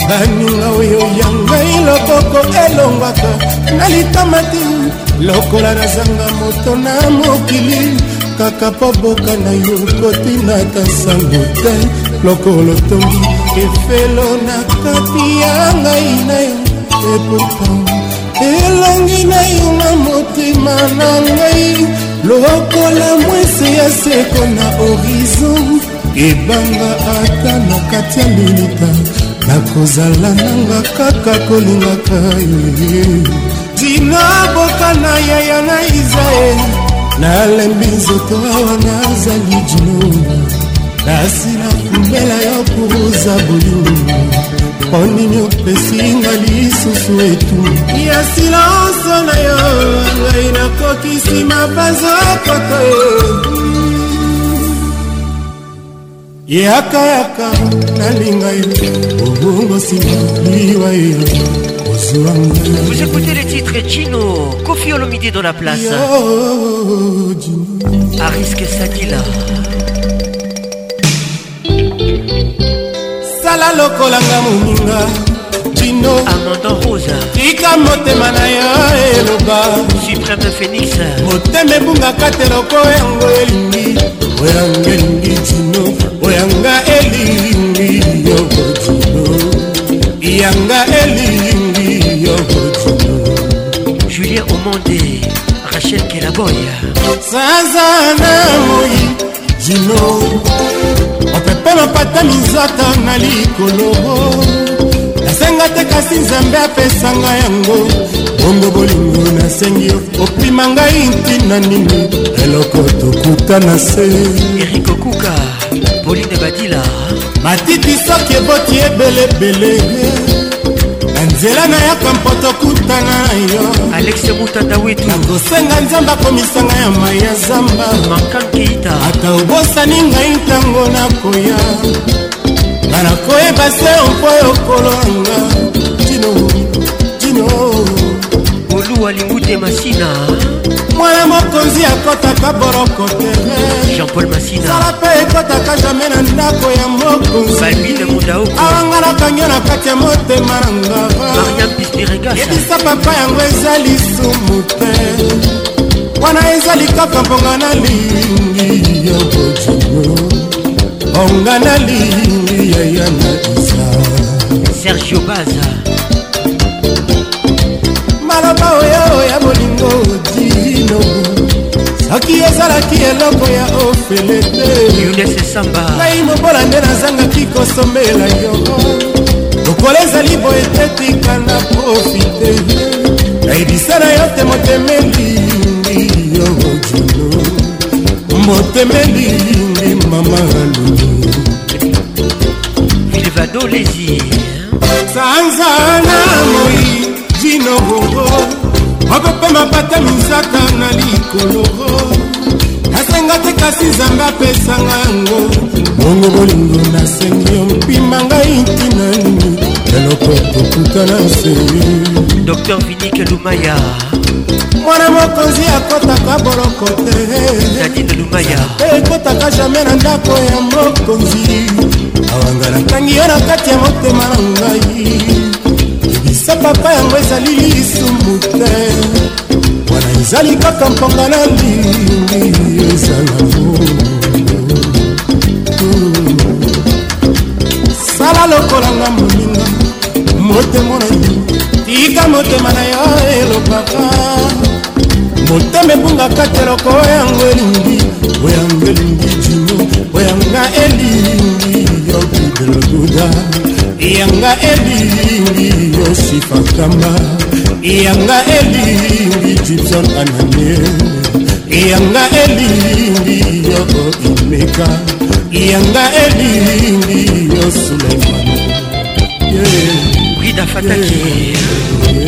baninga oyo ya ngai loboko elongwaka na litama te lokola nazanga moto na mokili kaka mpo boka na yo kotina ta sango te lokolo tongi efelo na kati ya ngai na yo epourtan elongi na yo na motema na ngai lokola mwese ya seko na horizon ebanga ata na kati ya milita nakozala nanga kaka kolingaka ye dina boka na yaya na israeli nalembi nzoto awa nazali jinona nasila kumela yo kuruza bolingo mpo nini opesinga lisusu etu ya silanso na yo ngai nakokisi mapazo koko yakayaka nalinga yo obongo nsima liwa yo Vous écoutez les titres Chino, Kofi Olomide dans la place. À risque Sakila. sala lokolanga moninga jino amanda rosa tika motema na yo eloba supreme phénix motema ebungaka te loko yango elingi oyanga elingi jino oyanga elingi yoko jino yanga elingi julien omonde rachel kelaboy saza na moi jino opepela pata mizata na likolo nasenga te kasi nzambe apesanga yango bongo bolingo nasengi opima ngai ntina nini eloko tokuta na se erik okuka poline badila matiti soki eboti ebelebele nzela nayaka mpoto kutana yo alexe butatawitu nakosenga nzambe akomisanga ya mai ya zamba makankeita ata obosani ngai ntango nakoya nga nakoyeba se mpo yokolo yanga tino tino dudu alingu te masina mwana mokonzi akɔtaka boroko te jean-paul masina sala mpe ekɔtaka jamai na ndako ya mokonzibabine modaoko awanga nakangi na kati ya motema na ngavayebisa papa yango eza lisumu te wana ezali kaka mponga nalingi ya bojongo mponga nalingi yaya na isa sergio baza esalama oyo ya bolingo dino soki ezalaki eloko ya ofele tengai mobola nde nazangaki kosomela yo lokola ezali boye tetika na profite nayebisa na yo te motemelingi yo dino motemelingi mama lulu ilvado lésir sanzana bino opepe mapata misata na likolo nasenga te kasi nzambe apesanga yango bongo bolingo nasengi yo mpima ngai ntina nini eloko tokutana se dr vinike lumaya mwana mokonzi akɔtaka boloko te ekɔtaka jamai na ndako ya mokonzi awanga natangi yo na kati ya motema na ngai ata papa yango ezali lisumu te wana ezali kaka mponga na lingi ezala sala lokolanga moninga motemo na yo tika motema na yo elobaka motema ebungaka teloko oyango elingi oyanga elingi jino oyanga elingi abdul buda yanga elingi yosifa kama yanga elingi gibson ananie yanga elingi yo imeka yanga elingi yo suleiman yeah. brida fataki yeah.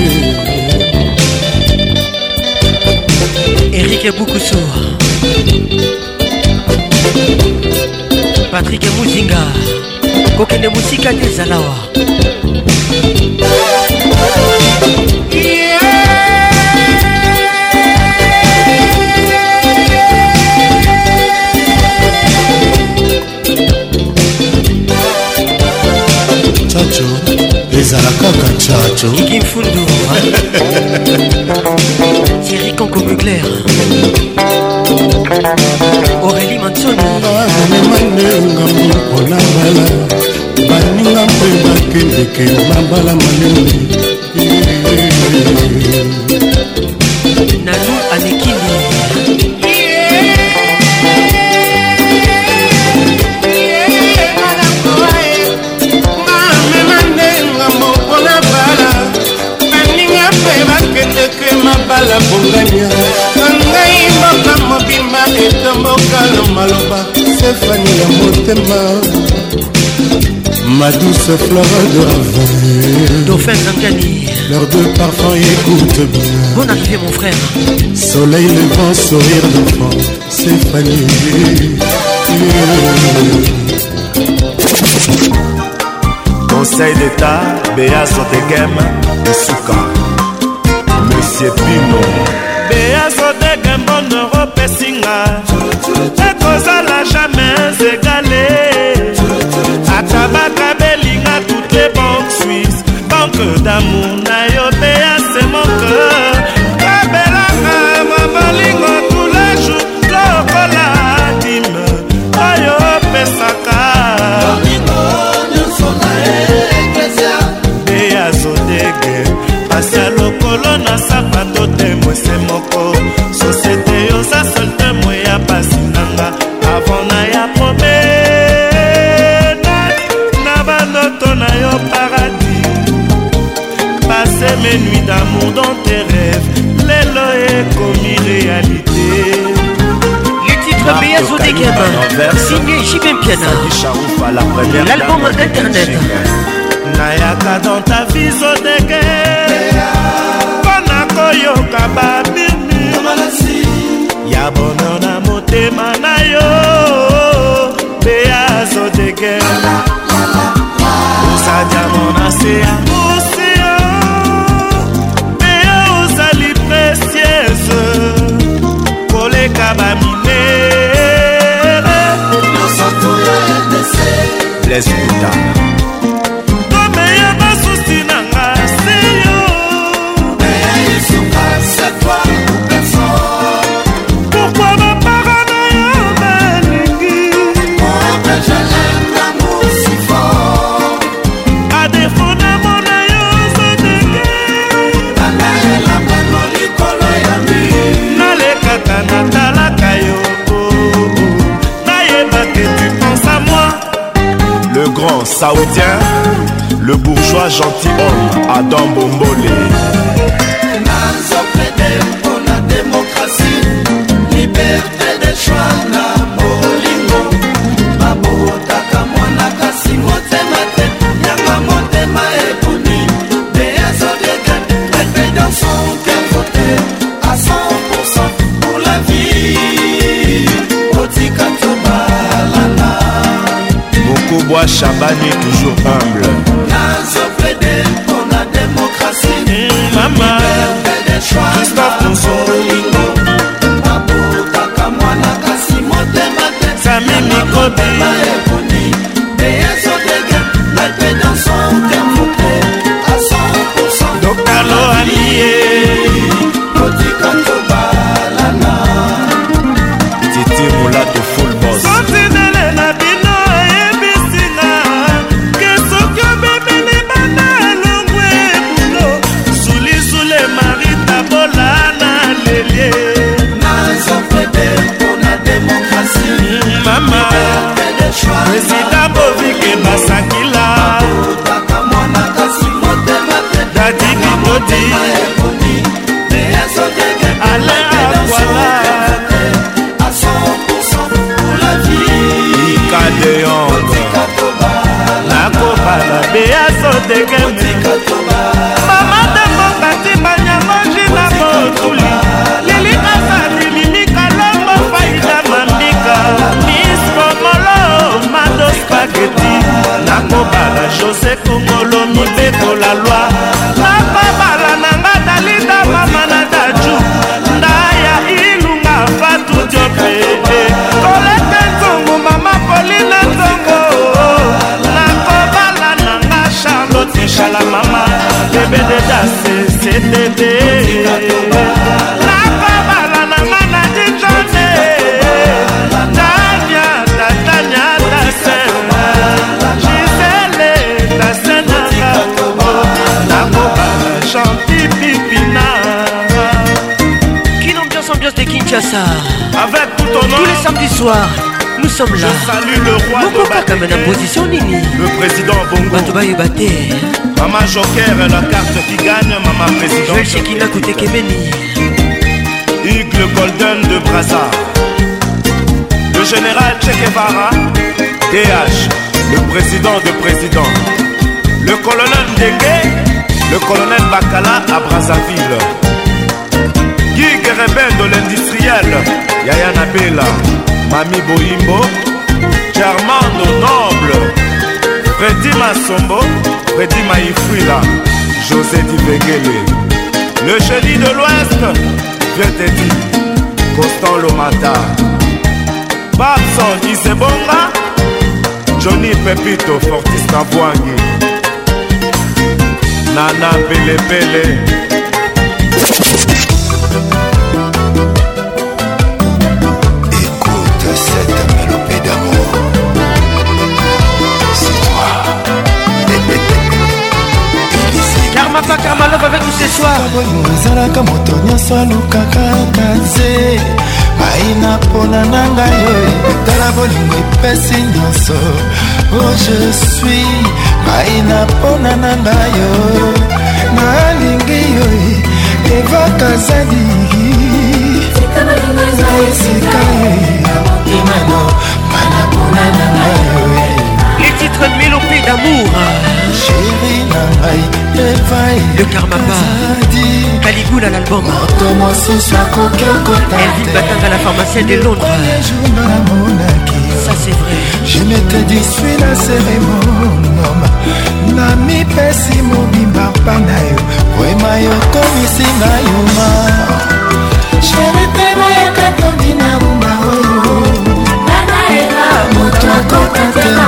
yeah. erike bukusu patrike muzinga kokende mosika te ezalawa chacho ezala kaka chacho kimfundu thierry kanko mugler aurélie mansoni amemande ngambo mpona bala mpe bakendeke na mbala malele nanu amekili mabala bongania ngai mboka mobima etomboka na maloba sefani ya motema Madouce fleur de ravin Dauphin Zankani L'heure de parfum, écoute bien Bon arrivée mon frère Soleil levant, sourire d'enfant C'est Fanny Conseil d'État, Béa Sotekem, Isuka Monsieur Pino Béa Sotekem, bon Europe et Singa Et cause à la jamais d'amour des nuits d'amour dans tes rêves L'élo est commis réalité Les titres Béaz Odegama Signé Jibem Piana L'album internet nayaka dans ta viso deke mpona koyoka babimi ya bono na motema na yo mpe azodeke osa diamo na se yango let's go saoudien, le bourgeois gentilhomme Adam Bombole. bois chabani toujours humble nazofrede mpona démocratie mama christophe mosongolingo babutaka mwana kasi motema te sami mikobi eponi ale akwala kadeong nakobala beaso dekeme mama ndengo katimba nyamonji na motuli lilikasani lilikalongo faida mambika miskomolo madospageti nakobala jose kongolo mibekola lwa etete nakabala nanga na dinzone tania tatania tasena gisele tasenanga nakobala chanti pipina kinambiance ambiance de kinshasa avec tout ton nom tous les samedis soirs sommes salue le roi position le président bongo bato Maman mama joker la carte qui gagne mama président shekina kotekemeni golden de Brazza. le général chekevara dh le président de président le colonel ndenge le colonel bakala à brazzaville guy de l'industriel yaya nabela mami boyimbo germando noble fredi masombo fredi maifrida josé divegele le jeudi de l'ouest vieux tedi constant lomata babson isebonga johnny pepito fortis nabwangi nana pelepele pele. ce soir bolingo ezalaka moto nyonso alukaka kanze maina mpona na ngai tala bolingo epesi nyonso o oh, je suis maina mpona na ngai nalingi yo evaka zadi esika emano mana mpona na ngai titre mélopée d'amour chéri na ngai evai le karmapa kaligula l'album moto mosusu akoki okotaelvin batanga la pharmacienne de londres ça c'est vrai je ne te disui na seremonoma na mipesi mobimba mpa na yo poema yo komisi na yuma sheri te nayoka tondi na rumba oyo oh. moto akokotela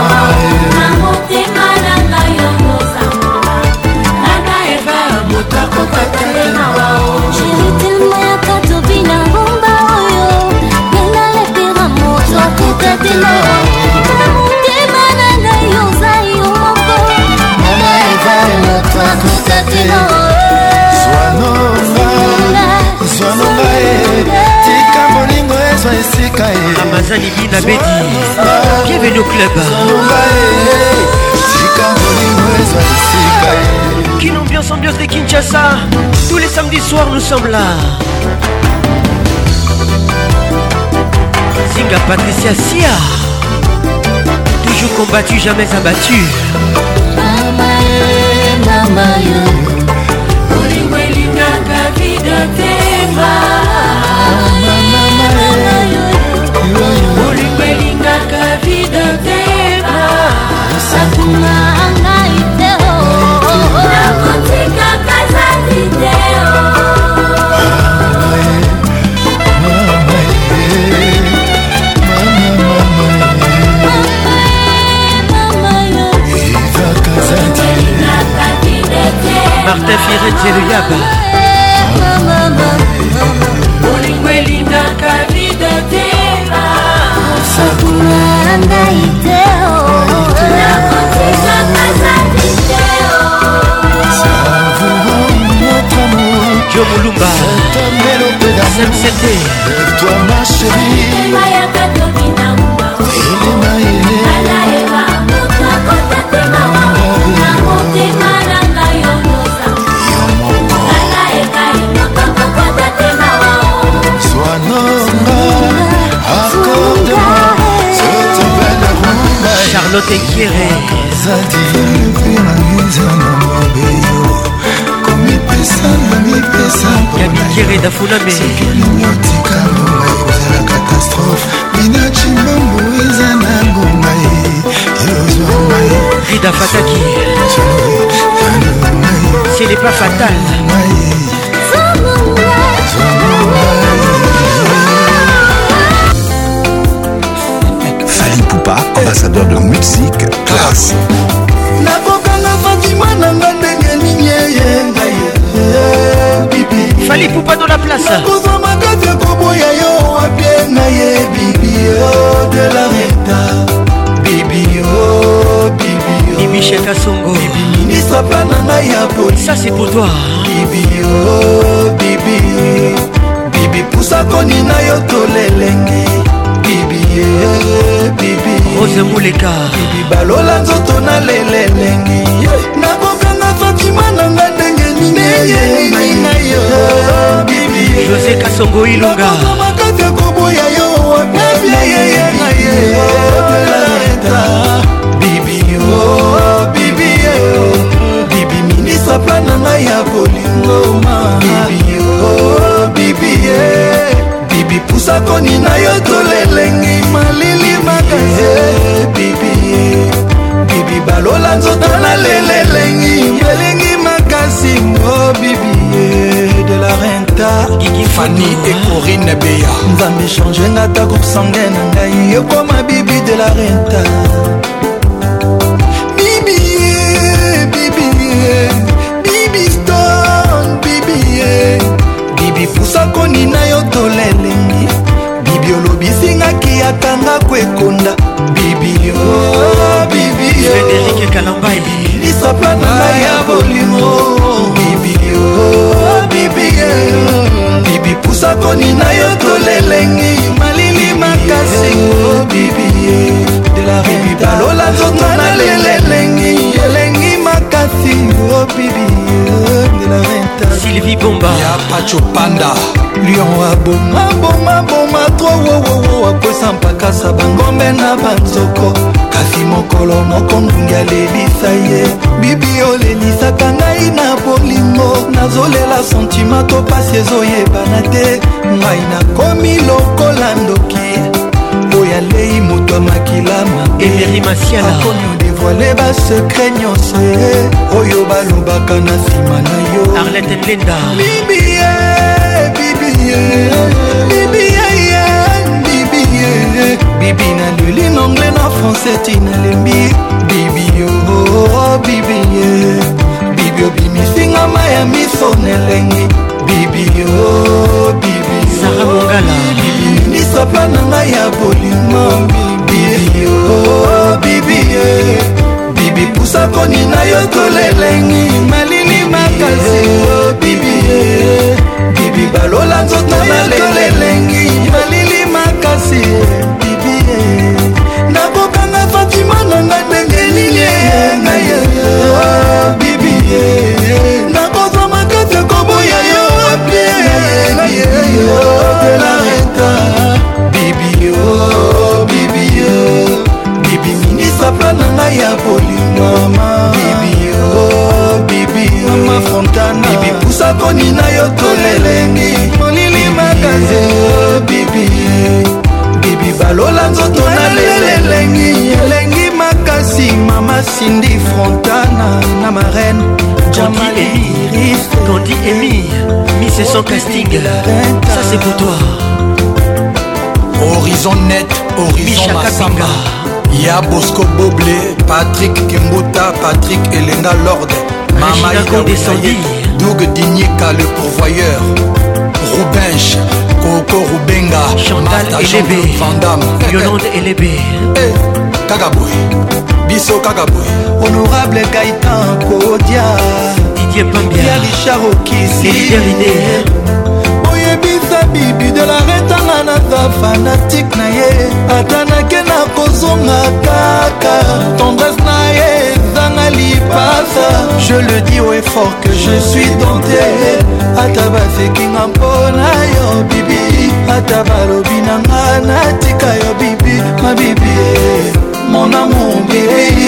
motema na ngai yo mosango nana eva moto akokotela jelitilma ya katobi na rumba oyo nena lepera moto akokotela motema na ngai yo ozai yo moko nana eva moto akokotela Amazani esika qui est club Qui molimo vient qui de Kinshasa Tous les samedis soirs nous sommes là Zinga Patricia Sia Toujours combattu, jamais abattu Mama, mama, namonaka vide teba sakuna ngai te oh, oh, oh. nakotika kazati te martin firet jeluyaba bolingo elingaka nakosokuna na ngai te Yo Moulumba Sam Sete Lève-toi ma chérie charlotte ekiere ya mikiere dafulabeolinyotikaloakozala katastrophe binacimbambo eza na ngonga ye rida fataki c'est le pas fatal papa ambassadeur de musique classe nakokanga fatima na nga ndenge nini eyengaye fali pupado la place nakozwa makasi ya koboya yo wapie na ye bibio de la reta bibio bibio bibisheka songo bibiminisa plan na ngai ya poli ça c'est pour toi bibio bibi bibi pusakoni na yo tolelenge bibi bibi ozemuleka balola nzoto na lelelengi nakokanga fatima na nga ndenge niniyeyinayo josé kasongo ilunga makati ya koboya yo wapiyeyeyenayeeleta bibio bibie bibi minisa plan na ngai ya kolingoma bibie bibi pusakoni na yo tolelengi malili bibi bibi balola nzoto na lele elengi elengi makasi mo bibi eh, de la renta fani ekorine beya nzambe echange ngata kosange na ngai ekoma bibi de la renta bibi eh, bibi eh, bibi stone bibi bibi pusa koni na yo tolelengi bibi olobisi yakanga kwekonda bibio oh, bibiofrédérik oh. kalambai lisapana ya bolimo bibio bibie bibi oh, eh. pusakoni na yo tolelengi malili makasi bibie eh. bibi balola nzoto na lelelengi elengi makasi bibi sylvie bomba ya pachopanda lion abomabomaboma tro wowowo akosa mpakasa bangombe na banzoko kasi mokolo moko ngungi alelisa ye bibi olelisaka ngai na bolingo nazolela sentima to pasi ezoyebana te ngai nakomi lokola ndoki boyalei moto amakilama emeri masiala batwale basekre nyonso ye oyo balobaka na nsima na yo arlete linda bibie bibie bibie ye bibie bibi na leli na anglais na français ti nalembi bibio bibie bibi obimisinga ma ya miso na elengi bibio bibio miso plan na ngai ya bolingo bibio bibi yo oh, bibi ye eh. bibi pusa koni na yo tolelengi malili makasi yo oh, bibi ye eh. bibi balola nzoto na tolelengi malili makasi bibi ye eh. nakokanga fatima nanga ndenge nini na ye oh, bibi ye nakozwa makasi akoboya yo apie bibi yo bibi yo papa na ngai ya bolimamabibimama oh, fontana bibipusa konina yo tolelengi molili makanze oh, bibi bibi balola nzoto na lelelengi elengi makasi mama sindi frontana na marene Candy Emi, Miss son casting, ça c'est pour toi. Horizon net, horizon Massamba. ya bosco boble patrik kimbuta patrik elenga lord mamaidescendi doug dinika le pourvoyeur rubenche koko rubenga chantalvandamyolande elebe hey, kaka boye biso kaka boye honorable gaitan kodia didier pambia richard okisi na bibi de la retanga naza fanatike na ye ata nake na kozonga kaka tendresse na ye ezanga lipasa je le dis au effort que je suis donte ata basekinga mpona yo bibi ata balobi na nga natika yo bibi mabibi mon amour bibi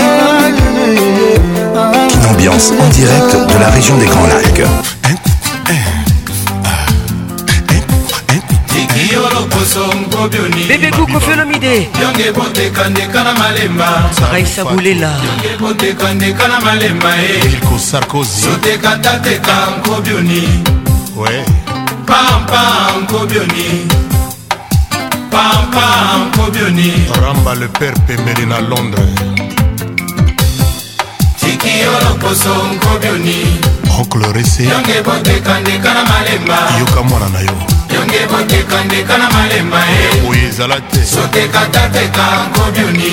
Une ambiance en direct de la région des Grands Lacs. songo bioni bebe kuko felomide yonge bondekandeka na malemba raisa bulela yonge bondekandeka na malemba e sarkozy sotekatateka nko bioni we pampa nko bioni pampa nko bioni ramba le père pembeli na londres tikiolokoso nko bioni oncle rese yonge bondekandeka na malemba yoka mwana na yo yonge bokekandeka na malema e oyo ezala te sotekatapeka kobioni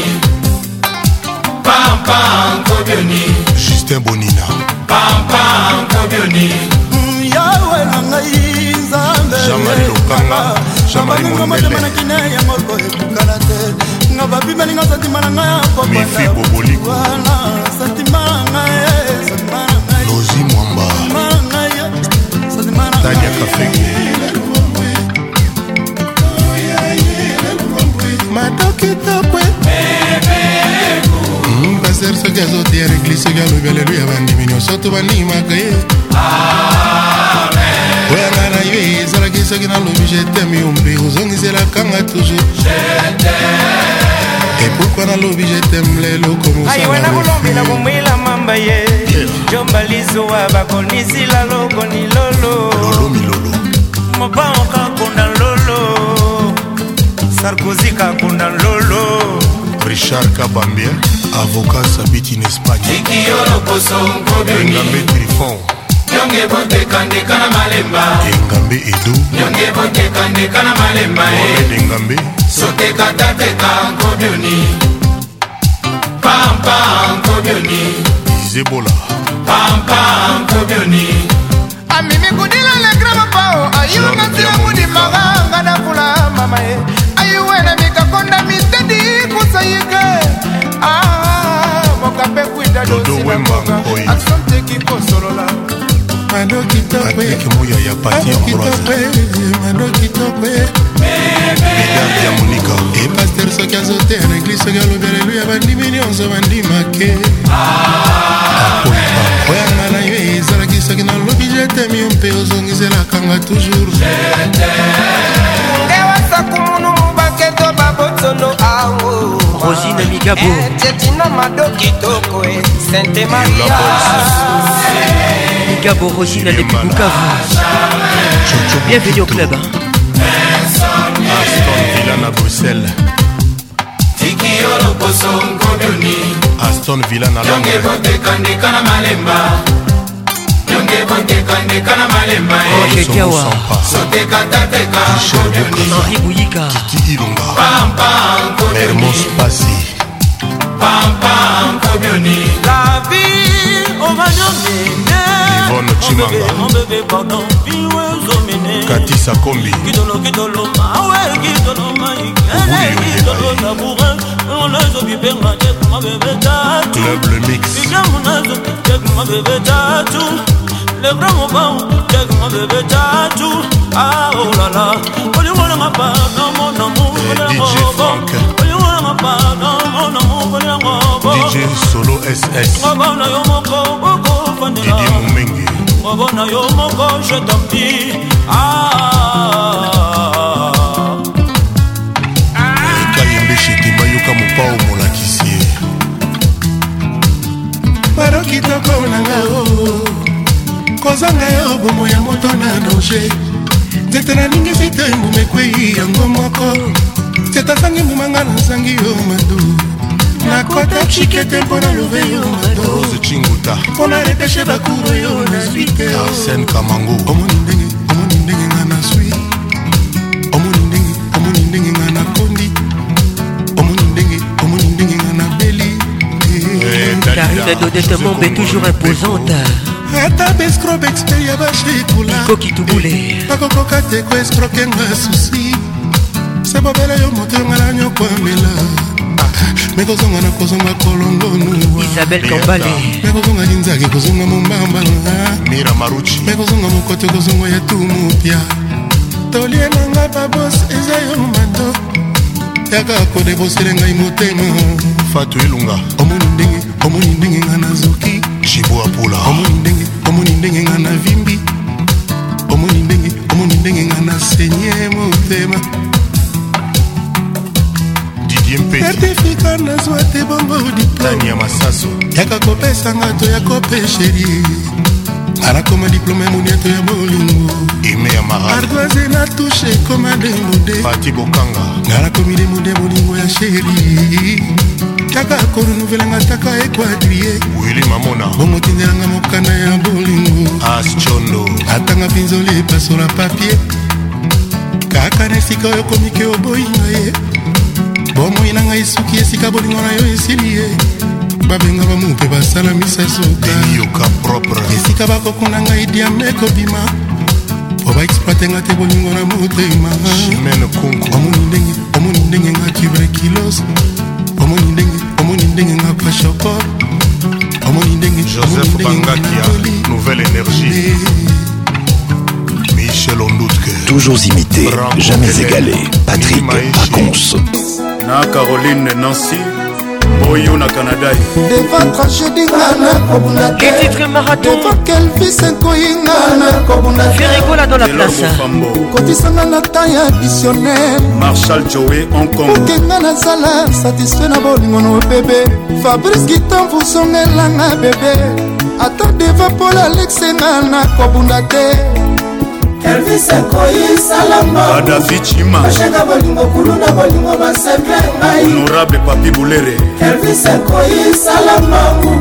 pampa kobioni justin bonina pampa kobioni mm, yawe na ngai nzambe jamari lokanga jamari mondelemanakine yango koyebukana te nga babimelinga santima na ngai akomifi bobolikowana santima na ngai santima na ngai lozi mwamba tania kafeke matoki tokwe paster soki azoteya reglise soki alobi aleluya bandimi nyonso to bandimaka ye oyo nga na yo ezalaki soki nalobi jeteme yo mpe ozongiselakanga toujours epukwa nalobi jeteme lelo komosaiwe nakolombela komwela mamba ye jomba lizuwa bakonisila lokonilolo mobanka kondalo sarkozy kakunda lolo richard kabambia avoka sabiti na espagneekiyo loposo nkobioengambe trifon nyonge botekandeka na malemba engambe edo nyonge botekandeka na malemba engambe sotekatapeka nkobioni pampa nkobioni izebola pampa nkobioni amimi kudila legrama pao ayilonga ntina mudimaka nga nakula mama ye makonda mitedi kusayike moka ah, mpe kwinda dosiaonga asanteki kosolola mado kitoko epaster soki azoteya na eglise soki alobela eluya bandimi nyonso bandimake oyanga na yo ezalaki soki nalobi jetemi yo mpe ozongiselakanga toujours rosine migabo eh, tetina mado kitoko e eh, sante maria migabo rosine depuis bukavu chocho bienvenue au club aston villa na bruxelles tikiyo loposo nkodoni aston villa na londres yonge botekandika na malemba okekawahenri buyika hermos pasi la vie ovanyonene ondebe pardon biwezomene katisa kombi kidolokidolo mawe kidoloma ikelekidolo laboure nazobi penga tekuma bebe tatu club le mix bijamu nazobi tekuma bebe tatu le grand moment le grand bébé tatou ah oh là là olingo nanga pardon mon amour olingo olingo nanga pardon mon amour olingo DJ Solo SS ngoba na yo moko okofandela Didi Mumengi ngoba na yo moko je t'aime ah kayembe shetima yoka mopao molakisi ye baro kitoko nanga o kozanga yo bomo ya moto na danger nzete naningisi te mbuma ekwei yango moko nzete asangi mbumanga nazangi yo madu nakota chike te mpo na love yo madocinguta mpo na repeshe bakuro yo nazwi te arsen kamango omoni ndenge omoni ndenge nga nazwi omoni ndenge omoni ndenge nga nakondi omoni ndenge omoni ndenge nga nabeli Karine Dodette Mombe toujours imposante. ata bescrobexpe ya bashikulaokitubule bakokoka te koescroke nga susi se bobela yo moto yongala nyoko amela ah, mekozonga na kozonga kolongonuwamekozonga linzaki kozonga mombambalamekozonga mokoto kozonga ya tumupya tolie nanga babos eza yo mando yaka kodebosele ngai motema fatu elunga omoni ndenge omoni ndenge nga nazoki chibwapula omoni ndenge omoni ndenge nga na vimbi omoni ndenge omoni ndenge nga na senye motema certifika nazwa te bongo diplome ya masaso yaka kopesanga to ya kopesherie anakoma diplome moniato ya bolingo ime ya maardoise na tushe ekoma demude pati bokanga nanakomi demude bolingo ya sheri kaka korenouvelanga taka ekuadrie wili mamona bongo tindelanga mokanda ya bolingo ascondo atanga pinzola epasola papie kaka na esika oyo komike oboyinga ye bomoi na ngai suki esika bolingo na yo esili ye babenga bamu mpe basala misasoka esika bakokuna ngai diame kobima mpo baexploite nga te bolingo na motema omoni ndenge omoni ndenge nga tuberculose omoni ndenge omoni ndenge nga pashokor omoni ndenge joseph bangakia nouvelle énergie eh, eh. Michel Ondoutke. Toujours imité, Bravo jamais égalé. Patrick Pacons. Na Caroline Nancy, boyo na canada deva tragédie ngana kobunda etitre marathonkelvis ekoyingana kobunda ferigola dans la place kotisanga na ta ya dictionnaire marshal joe hong kong okenga nazala satisfait na bolingo no bebe fabrice gitan vusongelanga bebe ata deva mpolo alexenga na kobunda te adafi cimaashaka bolingo kulu na bolingo masembe ngai honorable papi bulere elvis ekoyisala mangu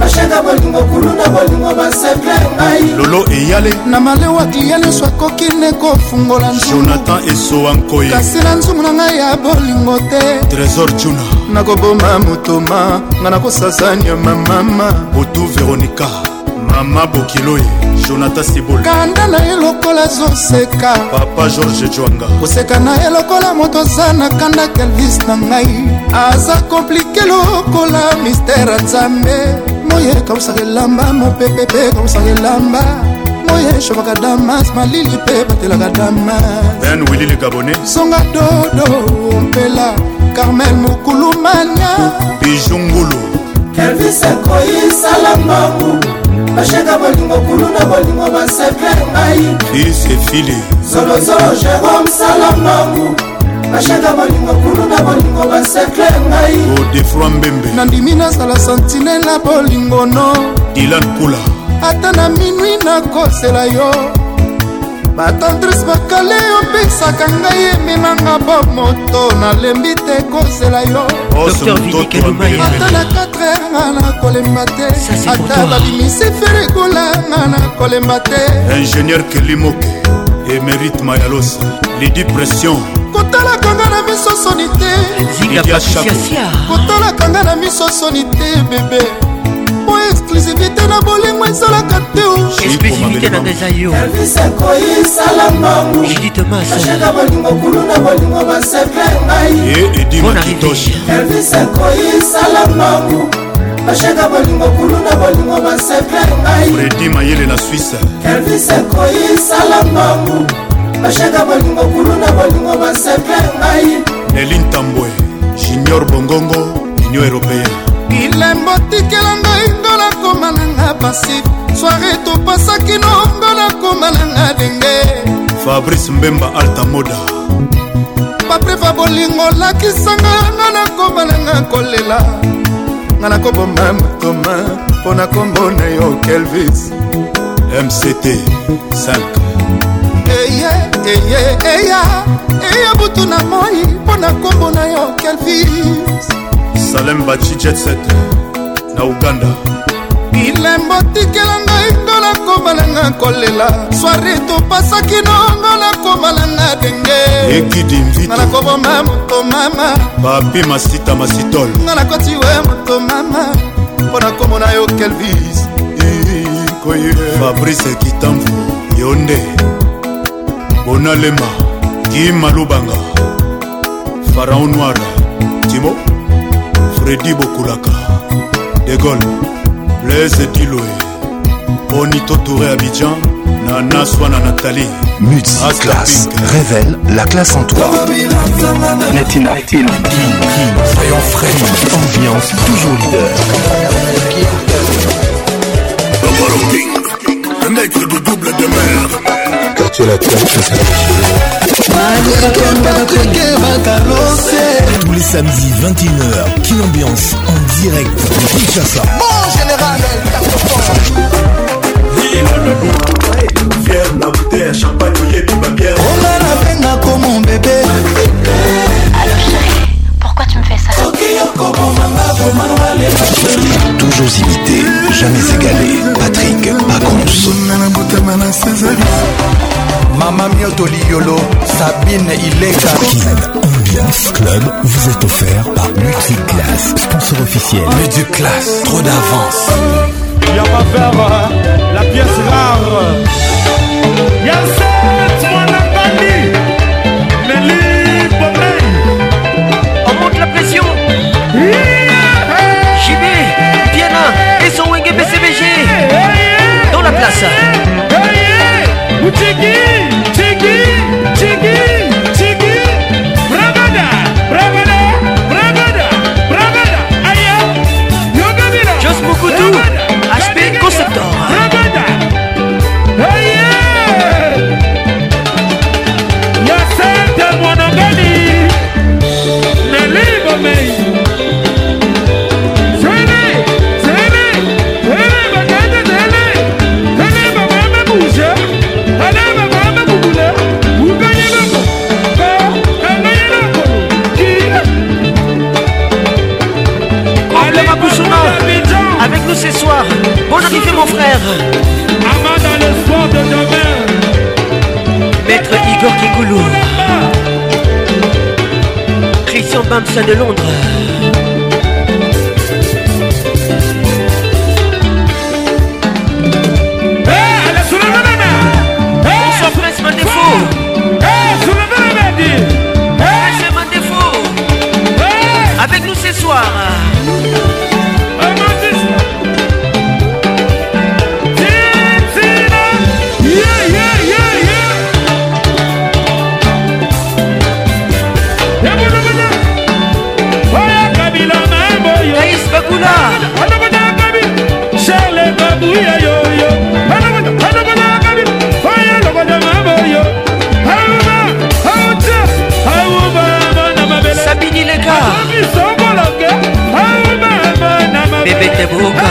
bashaka bolingo kulu na bolingo basemble ngai lolo eyale na malewa klia nyonso akoki ne kofungola jonathan esowa nkoye kasi na nzumu na ngai ya bolingo te trésor juna nakoboma motoma ngai nakosasa nyama mama otu veronika mama bokiloye jonathan sibol kanda na ye lokola azoseka papa george jwanga koseka na ye lokola moto aza na kanda kelvis na ngai aza komplike lokola mistere ya nzambe moye ekabwisaka elamba mopepe mpe ekabwisaka elamba moye eshobaka damas malili mpe batelaka damas ben wilili gabone songa dodo mpela carmel mokulumania bijungulu kelvis akoyi sala mbongu bashaka bolingo kuluna bolingo basepe ngai isefile zolozolo jérome salamangu bashaka bolingo kuluna bolingo basepe ngai odefroi mbembe nandimi nazala santine na bolingo no dilan kula ata na minwi nakosela yo batantrise bakale opesaka ngai eminanga bo moto nalembi te kozela yo ata na 4 nga nakolemba te ata balimisi ferekolanga nakolemba te ingénieur kelimoke emerite mayalos lidi pression kotalaka nga na miso soni te kotalaka nga na miso soni te bebe exclusivité na bolingo ezalaka teoakoyisalambanguaa bolingo kulu na bolingo basepre ngaielvis akoyisalambangu bashaka bolingo kulu na bolingo basepre ngairedi mayele na swisse elvis akoyisalambangu bashaka bolingo kulu na bolingo basepre ngai nelin tambwe junior bongongo union européen bilembo tikela ngai nakoma nanga pasif soare topasaki nongo nakoma nanga denge fabrice mbemba alta moda baprefa bolingo olakisanga nga nakoma nanga kolela nga nakoboma matoma mpo na kombo na yo kelvis mct 5 eye eye eya eya butu na moi mpo na nkombo na yo kelvis salem baci jetset na uganda bilembo tikela ngai ngo nakomalanga kolela swari topasaki nongo nakomalanga denge ekidimvitnga nakoboma moto mama papi masita masitol nga nakoti we moto mama mpo nakomona yo kelvis fabrice kitamvu yo nde bonalema kimalubanga faraon noir tibo fredi bokulaka de gole Blaise Bonito Touré Nana classe révèle la classe en toi Netina Soyons frais Ambiance toujours leader Le mec de double de tous les samedis 21h, king Ambiance en direct de Kinshasa. général fier na bouteille champagne oyebi babière onga nabenga komo bebe Toujours imité, jamais égalé. Patrick Pacons. Mama Miotoli Yolo, Sabine Ileka. Kin Ambiance Club vous est offert par Multiclass, sponsor officiel. du classe, trop d'avance. Il y a pas faire euh, la pièce rare. Yes. Hey, yeah. Amas dans l'espoir de demain. Maître Igor Kikoulou. Christian Bamsa de Londres. duya yoyo hanamana hanamana agadi faya lokoja maboyo hauma hauta hauma mana mabele sabini leka sokolonge hauma mana mabele bebete buka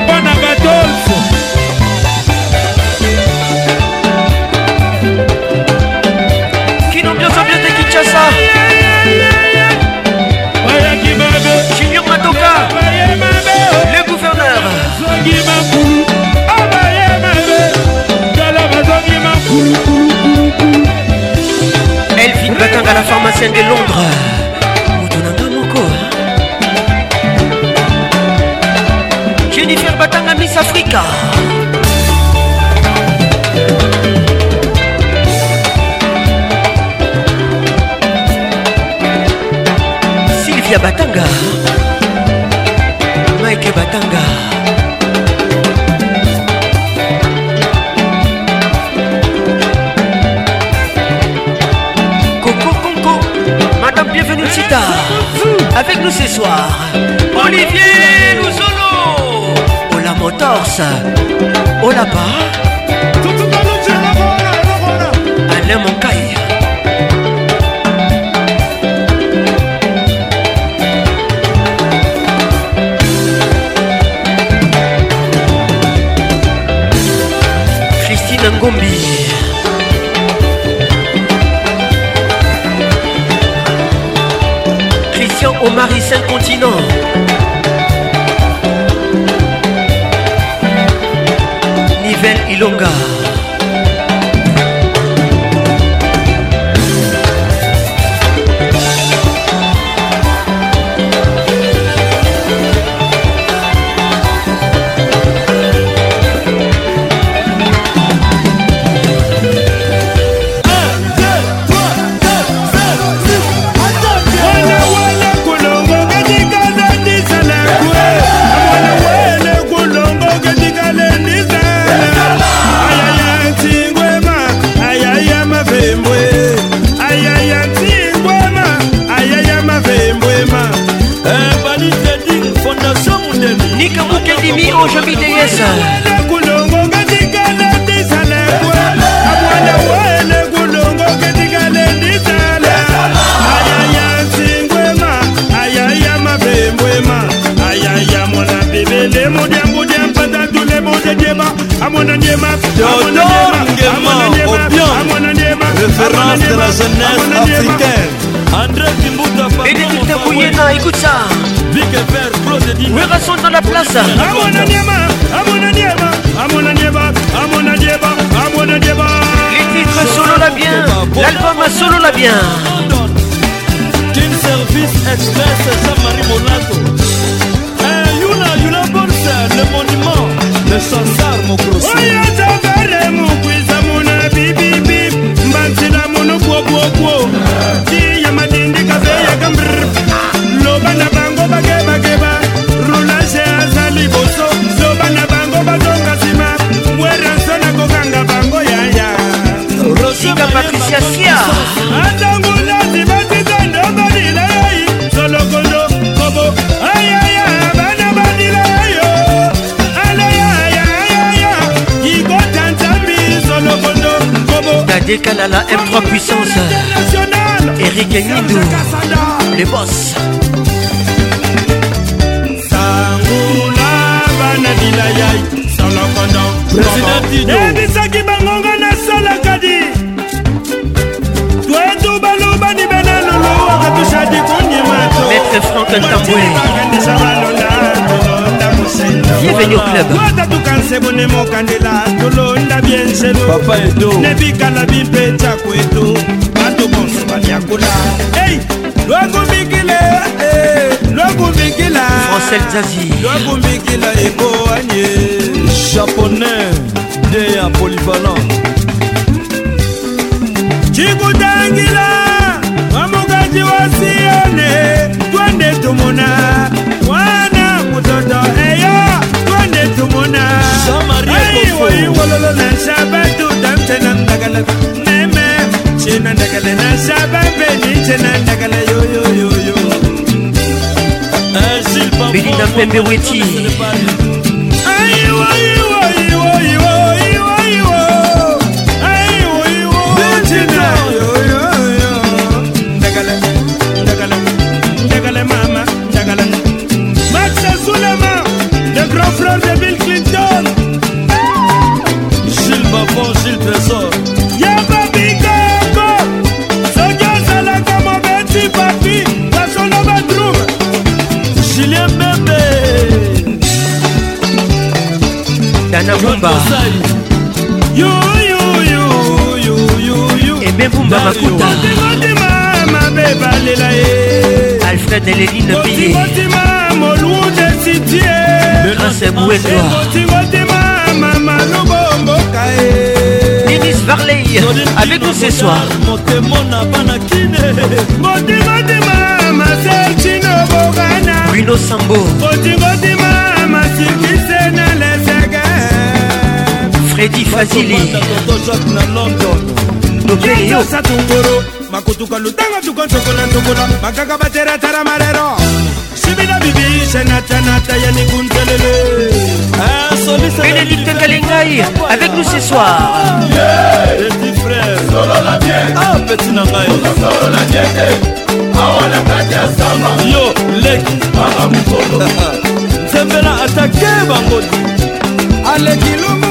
à la pharmacienne de Londres. Motonanga Moko. Jennifer Batanga Miss Africa. Sylvia Batanga. Mike Batanga. Bienvenue bienvenue tard Avec nous ce soir, Olivier Motorse Hola Motors. Ola Pas. Alain Moncaille. Christine Ngombi. au mari Saint-Continent. Nivelle Ilonga. Mama, écoute ça. Big Ever, Prosedi. Wera sont dans la place. Amona Niema, Amona Niema, Amona Niema, Amona Niema, Amona Niema. Les titres solo la bien, l'album solo la bien. Team Service Express, Jean-Marie Molato. Eh, Yula, Yula Bonsa, le monument, le Sansar Mokrosi. apreciasia atangula dimatitando badila yai zolokolo kobo ayaya bana badila yayo alayayayaya igota nzambi zolokolo kobo dadekalala m3 puissance erik nido le boss sangula bana dila yai zolokolo ebisaki bangongo nasalaka di avec Franck Tamboué. Bienvenue au club. Papa Edo. Hey, eh, Francel Zazi Japonais de à polyvalent Chikutangila Mamugaji wa Sione tumuna mwana mutoto eyo twende tumuna aiwoiwololo na nsaba tutamte na ndagala neme cina ndagala na nsaba mbeni cina ndagala yoyoyoyo eh, bilinda pembe weti aiwai dana bumba eme bumba makuta alfred eleline biye prince bouedoi Denis Varley avec nous ce soir. Bruno Sambo. medi fazili na london ndokele yo satungoro makotuka lutanga tukonsokola nsokola makaka bateratara marero sibina bibi senatanata yanikuntelele ah, bénédicte kalingai avec nous ce soir petit frère solola bien ah petit na ngai solola bien te awa na kati ya samba yo leki mama mokolo nzembela atake bango aleki lumu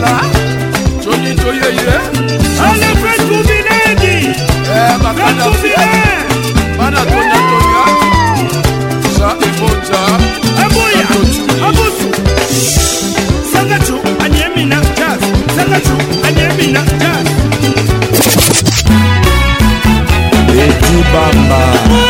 lokola coli toyeye alepetubiledi bakadafia eh, bana tonatoya sa ebota aboya eh, e abosu sangacu anyemina gas sangacu anyemina gas etibamba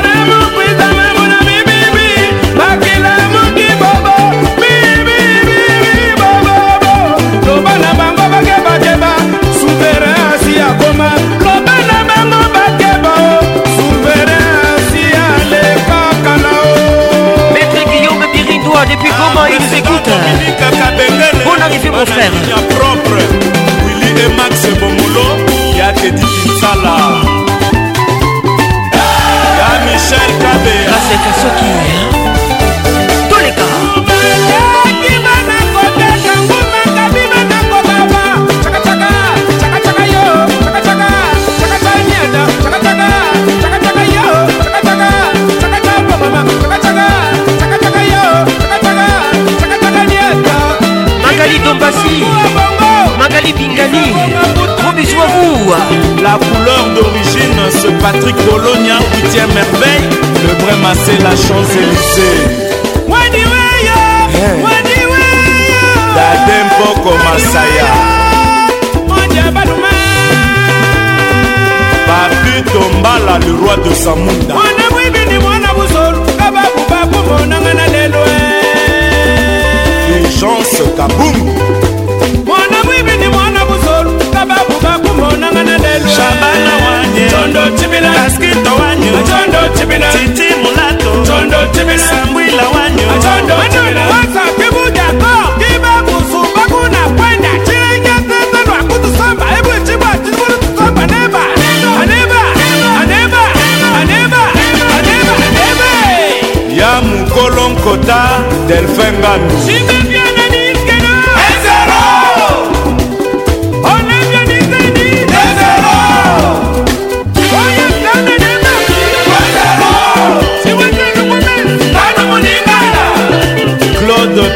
arrivé mon frère ah, propre Willy et Max Bomolo ya Teddy Pinsala ya Michel Kabera c'est Kasoki Pasi Magali Bingani Gros bisous à vous La couleur d'origine c'est Patrick Bologna 8ème merveille Le vrai massé la Champs-Élysées eh. Dadempoko Masaya Papi Tombala le roi de Samunda Mwana mwibini mwana buzolu Kababu babu monanga na lelo toka boom mwana mwibi ni mwana muzolu kababu bakumonanga na lelo shabana wanye tondo tibila kaskito wanyo tondo tibila titi mulato tondo tibila sambwila wanyo tondo tibila wasa kibuja ko kibabu subakuna kwenda chilinga tetano akutusamba ebu chibwa chibwa tusamba neba neba, neba, neba, neba, neba, neba, neba, neba, neba, ngambi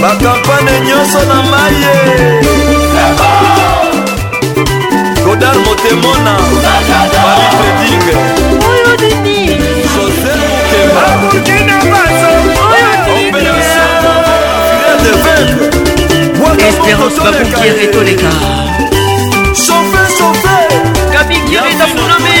bakampane nyonso na mai godar motemona marie freding josé mukemaespérance babukiere toleka chauffe chauffe kabikireta funame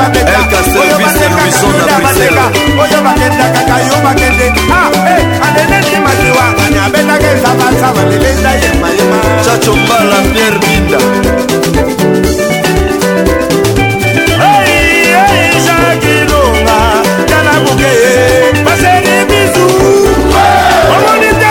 babeka oyo bakendaka oyo bakendakaka yo bakende aneneni ah, eh, madiwangani abetaka esabansaba lelenda yemayema chacho mbala pierre binda jakilunga tala buke baseni bisu omoni te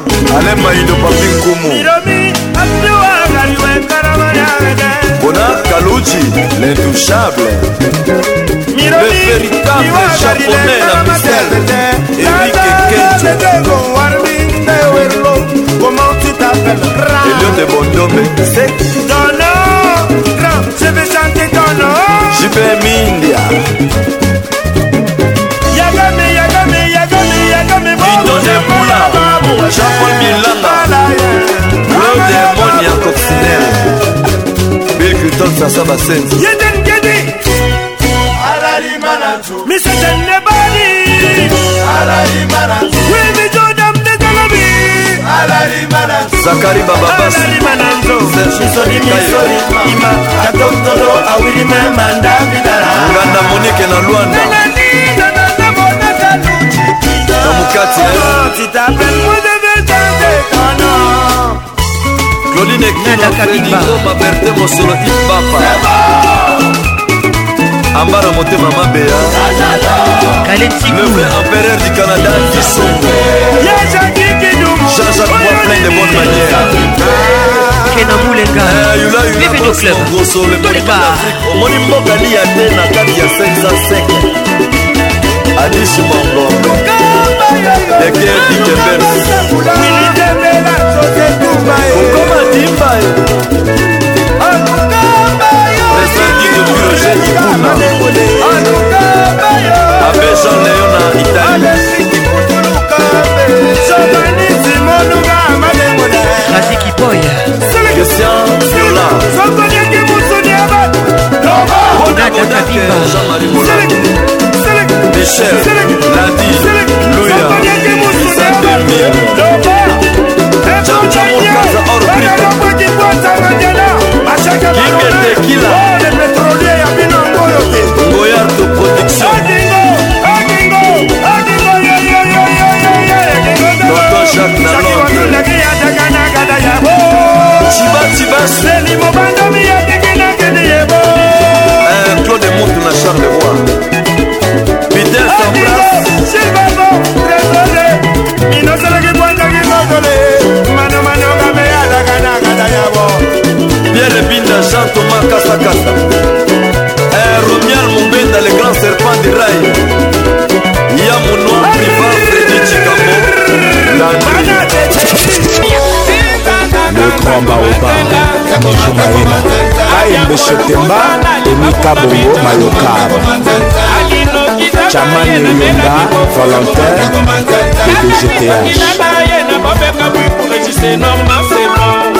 ale mayido papi nkumu bona kaluji l'intouchable le véritable japonais la misère eric kenjo elio de bondombe jpm india yagame yagame yagame yagame jean-paul milanda le démoni ya coccinelle bilcuton sasa basenzi yedengedi misetenebali wimijodam dezalobi zakari bababasnganda monike na lwanda na mokati eh. oh, tana claudine ekinoba berte mosolo ibapa ambara motema mabeya le vrai empereur du canada kisongo jean-jacques moi plein de bonne manière yulayoulaoso le omoni mbokani ya te na kati ya 5 a 5 alice mambo deke dikembeokoma dimba esaki dopioje kibuna abe jean leo na italiekristian viola jean-marie bolaki Michel, Nadi, Luya, Vicente Mir, Chacha Mokaza Oro Prito, Gingel, sakasa romial mobenda le grand serpent de rai ya monoa prival fredi cikambo le grand baoba bonjour mayema aembe shetemba emika bongo mayokar chaman elonga volontaire edgth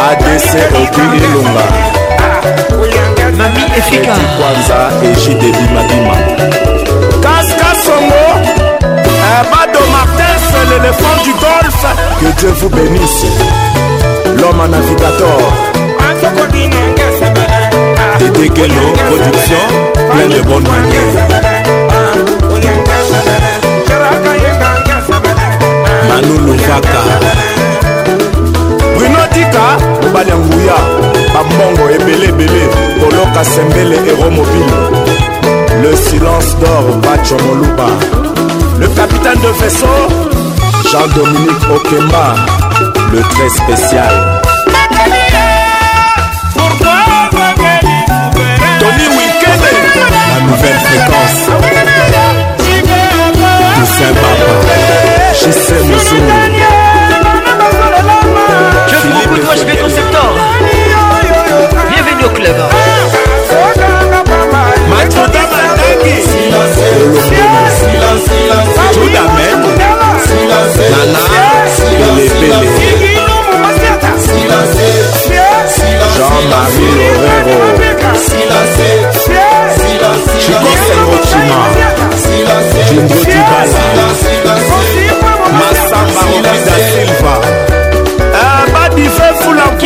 adc oki ilunga mami efika kwanza ejide bimabima kaska songo euh, bado martins l'éléphant du golfe que dieu vous bénisse l'homme navigator tetekelo production plein de bonne manière manu luvaka kaka mobali ya nguya bambongo ebele ebele koloka sembele ero mobile le silence d'or bacho moluba le capitaine de vaisseau jean-dominique okemba le très spécial tony winkede la nouvelle fréquence toussaint papa jc mosou Benoît JB Conceptor Bienvenue au club Matota Mataki Juda Men Nana Pelépélé Jean-Marie Lorero Chico Sengotima Jimbo Tibala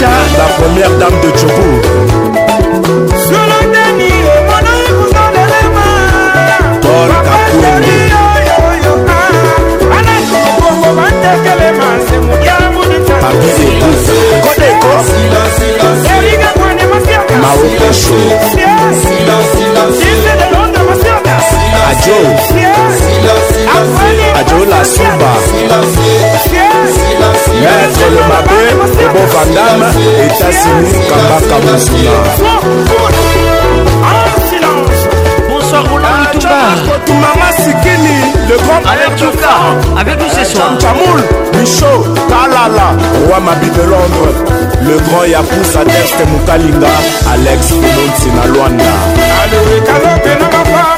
Patricia, la première dame de Djokour. Paul Kapoueni. Papi Épouse. Kodeko. Maokosho. Silence, silence. àjò àjò la súnmà mẹ́ẹ̀tọ́ ló máa gbé gbogbo vandam ìtẹ́sí ní kàmbákàmbá súnmà. Bonsoir Roland ah, Mitouba Mama Sikini Le grand Alain Tchouka Avec nous ce soir Chamoul Michaud Kalala Ouamabi de Londres Le grand Yapousa Deste Moukalinga Alex Pounon Sinaloana Allez, calme, t'es là, papa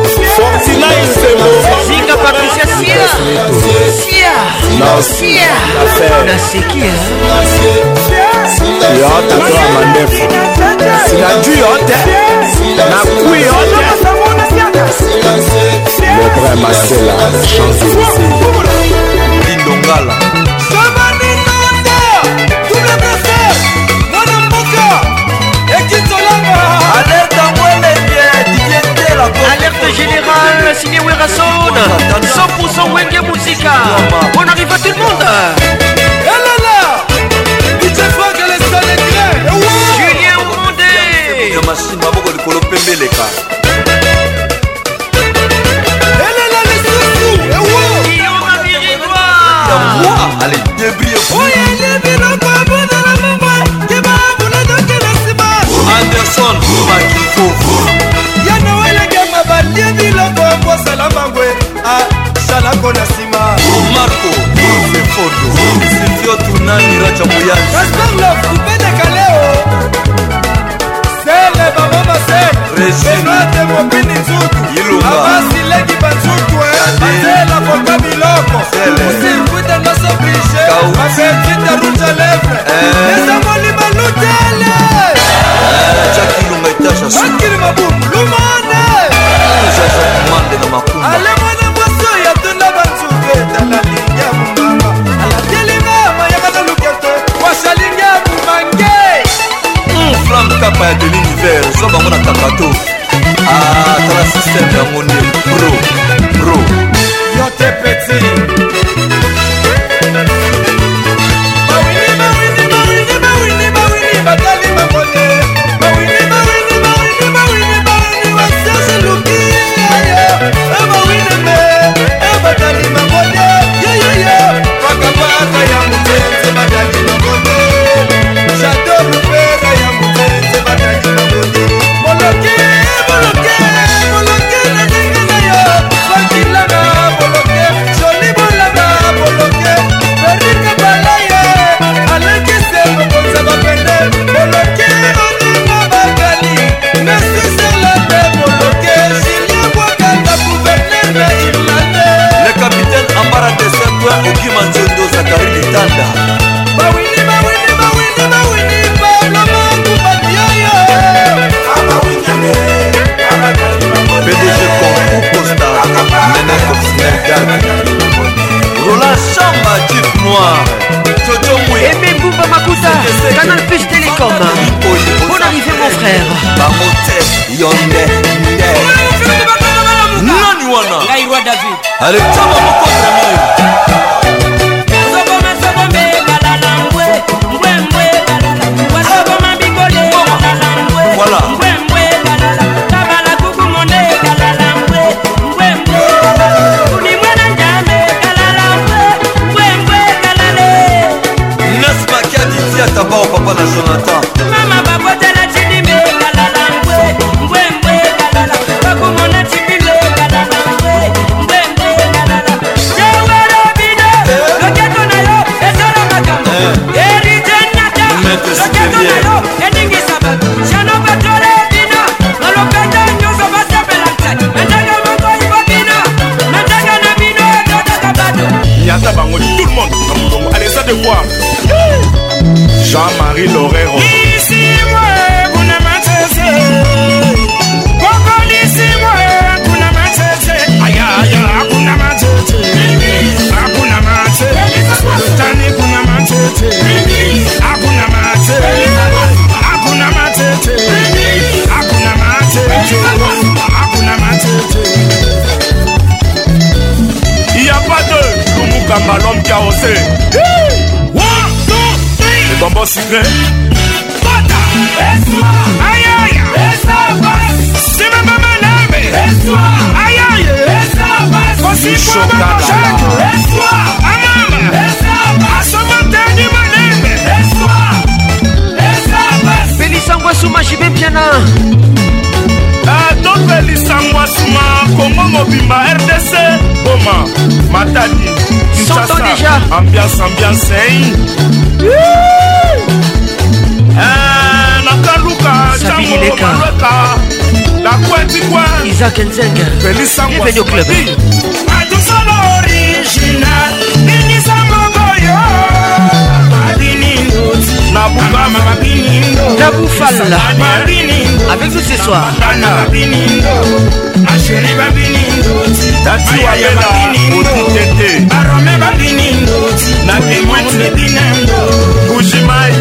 sila esemosinga patricia sia sia nasikia yote toa mandefu sinajuu yote nakui yote lebre masela chanzelise lindongala signé Werason 100% Wenge Musica On arrive à tout le monde Julien Monde ya mashine maboko likolo mpe mbeleka elela lisusu ewoyamwa ale debriyeoyeebinakoabonalamoba yebaabunadokela nsima anderson bakifo yanawelagema balie biloko kosala mbangwe asalako ah, na nsima marko fefodo silvio tunani raja moyanziapedekaleo sere bamama serenate mobini nzutu avasilegi banzutu eh. azela boka biloko usimfuta nosoblige avetite rouge a lèvre esamoli eh. balutele danse eh, nakaluka cangomalweka lakwetikwe isak nzenga felisango club atusolo original inisangogoyo Tabou Falla avec vous ce soir. Tati Wabela, Otu Tete, Arome Babini, nakemonde binando bujimai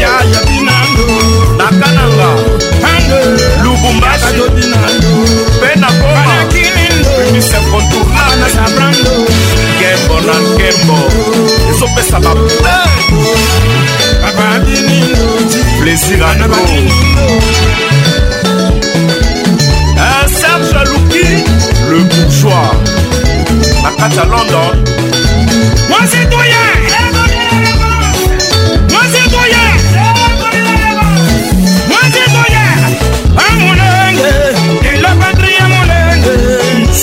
yaya binando nakananga lubumbashi mpe na koma unisekontournasabrando nkembo na nkembo ezopesa bape plaisir a serge aluki le bourgeois na kati ya london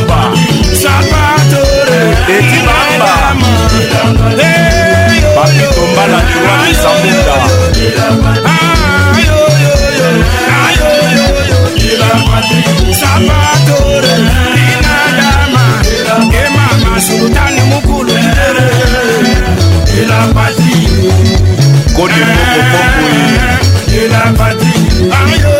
bamba sapatore eti bamba bapitombala lura misambunda sapatore inadama emama sultani mukulu kodemoko kokoye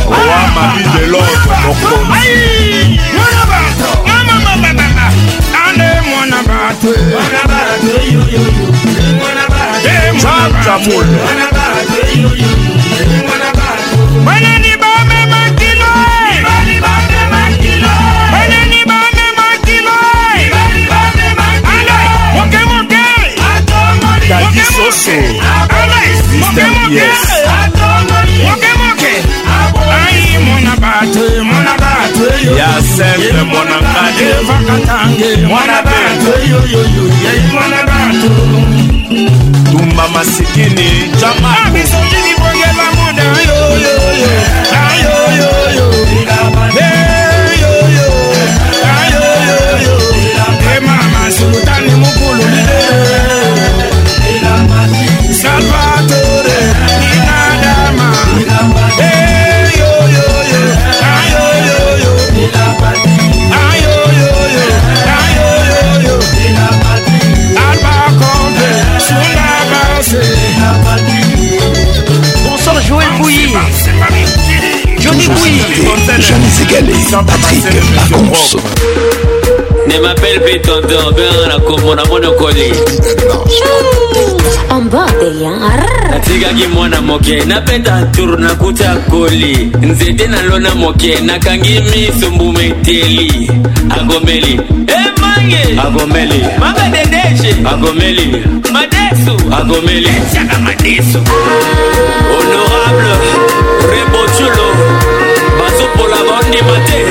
roi mari de l'ordre mokonzi ane mwana bato jakamul banani bamema kilo banani bamema kilo moke moke moke moke moke bantu mwana bantu yasente mwana kadi vakatange mwana bantu yoyoyo yei mwana bantu tumba masikini jama bisokini bongela munda yoyoyo Jamais égalé, Patrick Paconce. ne m'appelle plus tonton, ben la komona monokoli mmh. natikaki mwana moke napeta tour nakuta koli nzete nalona moke nakangi miso mbuma eteli agomeli emange eh, agomeli mabadedeshe agomeli madesu agomeli ecaka madesu ah. honorable rebochulo lokola baondima te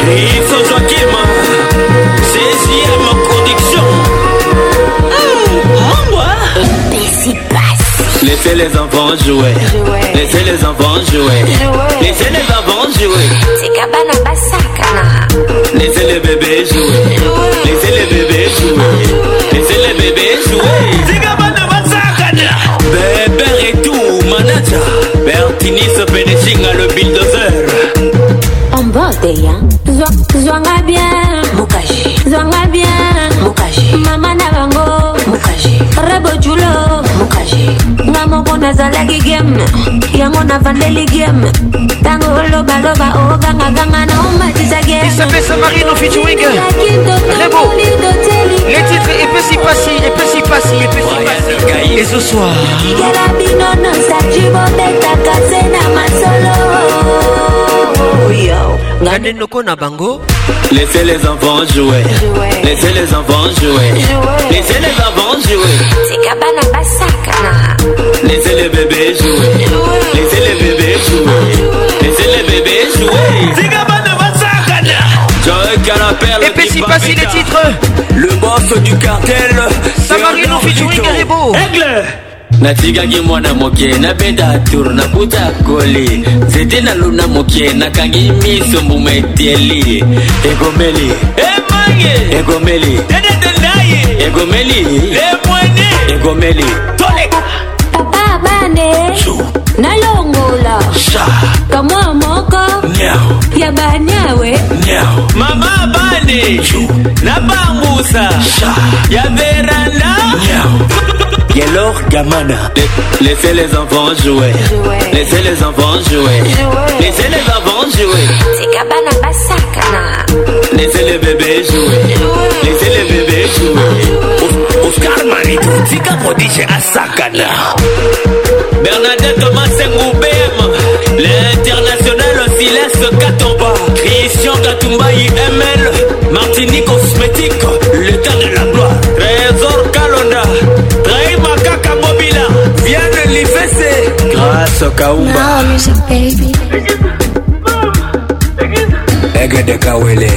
krifo zwakima cesiam production mambwa Laissez les enfants jouer. Laissez les enfants jouer. Laissez les enfants jouer. Laissez les bébés jouer. Laissez les bébés jouer. finissent pénétrant le bulldozer. En bas, ezalaki game yango na vandeli game ntango olobaloba ogangaganga na omatisa gamesapesa marino featuring lebo les titres epesi pasi epesi pasi epesi ezo soir yela bino nosaci bobetaka se na masolo na ndendoko na bango laissez les enfants jouer laissez les enfants jouer laissez les enfants jouer tikabana basakana laissez les bébés jouer laissez les bébés jouer laissez les bébés jouer tikabana basakana Jock à la perle et puis si passe les titres le boss du cartel Samarino featuring Garibo Aigle natikaki mwana moke nabeta tour nakuta koli nzete na luna moke nakangi miso mbuma eteli egomeli emange egomeli dedetondaye egomeli lemwene egomeli toleka papa bane nalongola kamwa moko ya banyawe mama bane nabangusa ya veranda Nyao. Yellow Gamana. Laissez les enfants jouer. Laissez les enfants jouer. Laissez les enfants jouer. Laissez les bébés jouer. Laissez les bébés jouer. Oscar Marito, Tika Prodige à Sakana. Bernadette Thomas Ngoubem. L'international Silas Katomba. Christian Katumba IML. Martinique Cosmétique. sokaumba egede kawele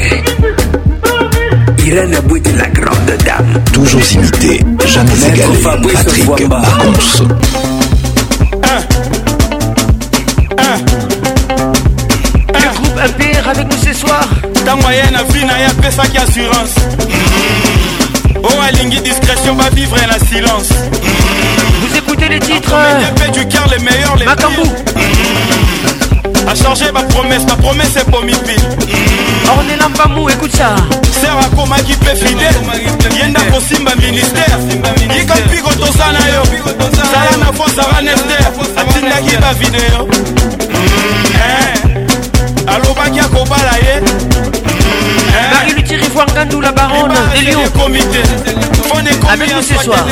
Irène Bouti, la grande dame. Toujours imité, jamais égalé. Patrick Pacons. Le groupe MPR avec nous ce soir. ntango aya na vi na ye apesaki assurance mm-hmm. oyo oh, alingi discrétion bavivre na silence mm -hmm. écouter les titres. du A changer ma promesse, ma promesse est pour Mipi. Ornella Mbamou, écoute ça. Serra Koma qui fait fidèle. Yenda Simba ministère. Yika Pigo Tosana yo. Sarana Fo Sarana Esther. Atinda qui va vidéo. Eh. alobaki akobala ye eh. marie lutiri Gandou, la baronne elion comité fon nous ce soir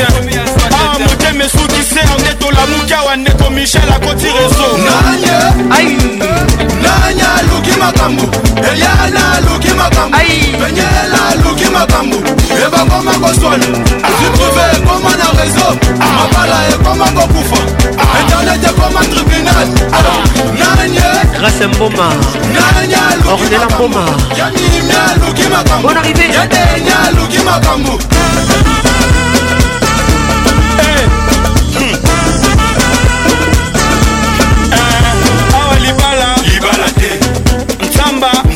ah motema esukise yango etolamuki awa ndeko michel akoti reso nanye nanye aluki makambo eliana aluki makambo penyela aluki makambo ebakoma koswana ah. sutruve ekoma ah. na reso mabala ekoma kokufa ah. internet ekoma tribunal grâce mboma ornela mboma bon arrivé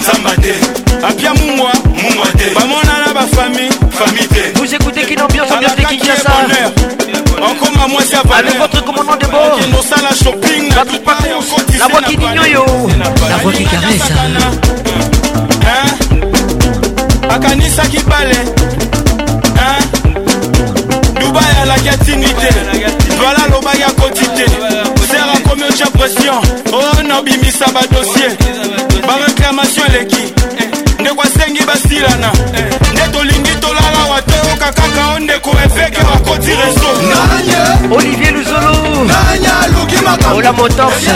nzamba te apia mungwa mungwa te bamonana bafami fami te vous écoutez kine ambiance ambiance de kinshasa ma mwasi ya avec votre commandant de bord okende la shopping na dupai okotise La voix qui dinyoyo la voix qui caresse hein? akanisaki bale hein? dubai alaki atini te dwala alobaki akoti te batia pression ona oh, obimisa badosie bareklamation eleki eh. ndeko asengi basilana eh. nde tolingi tolalawa te oka kaka o ndeko efeke bakoti reso olivier luzolo Nanya. ola motofu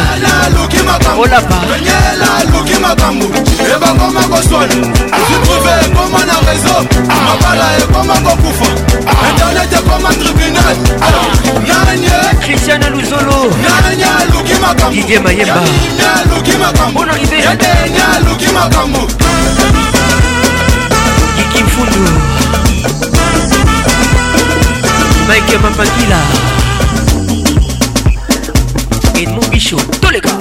ola ba aluki makambo ebakoma koswana zutruve ah. ekoma na réseau ah. mabala ekoma kokufa ah. internet ekoma tribunal nanye christiana luzolo nanye aluki makambo didie mayemba aluki makambo yadene aluki makambo dikimfundu maike mapangila biso toleka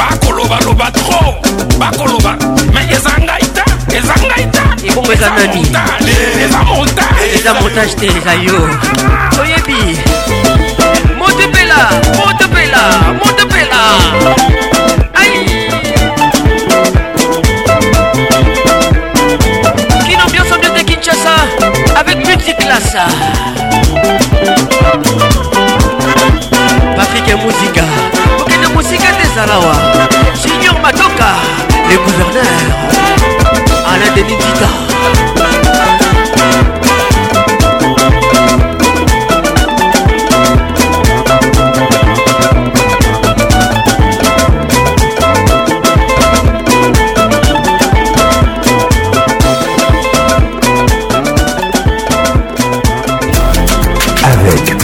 bakolobaloba tro bakoloba ma eza ngai ta eza ngai ta ebongo eza nani eza montage te eza yo oyebi motepela motepela motepela ai kino bioso biote kinshasa avec multiclasse patrik muzika kokende mosika te ezalawa junior matoka le gouverneur alain denis dita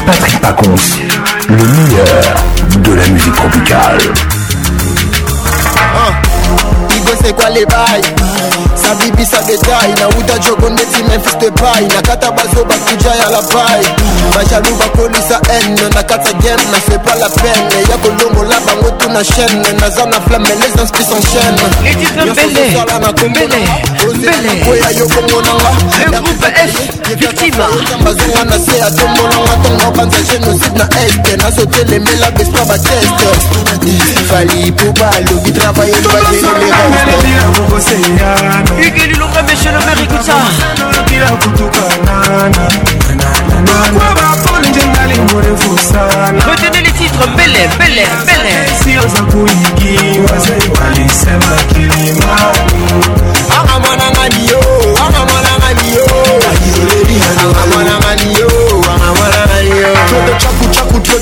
Patrick Pacons le meilleur de la musique tropicale. Ah. nabibisa detai nauta jogo ndeti memphis depai nakata bazo bakuja ya labai bajalu bakolisa ene nakata game nasepa la pene ya kolongola bango tuna chaine naza na flame les inspis en chaineyososala yo kongo nangabazonga na se atomonanga ntongo banza génocide na este nazotelemela bespa bateste fali po balobi travaye baeeeoseano Hugues Lilonga, monsieur le maire, écoute ça. Retenez les titres Belle, Belle, Belle.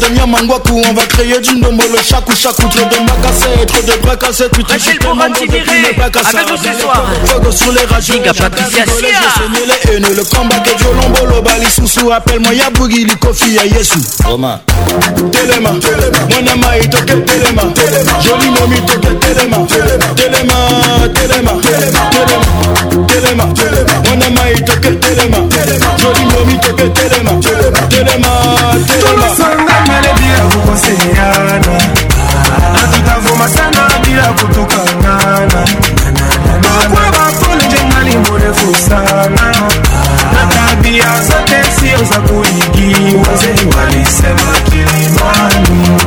devenir Mangwaku On va créer du nombre le chakou chakou Trop de Macassé, trop de bras tu t'es j'ai tellement de ne pas casser Avec nous ce soir Fogo sur les rageux Giga Patricia Sia Les haineux, le combat que Dieu l'ombolo Bali sous appelle-moi Yabugi Likofi à Yesu Romain Telema, mon ama il toque Telema Joli momi toque Telema Telema, Telema, Telema Telema, mon ama il toque Telema Joli momi toque Telema Telema, Telema kosala na tabia zote sio za kuigi wazeli walisema kilimani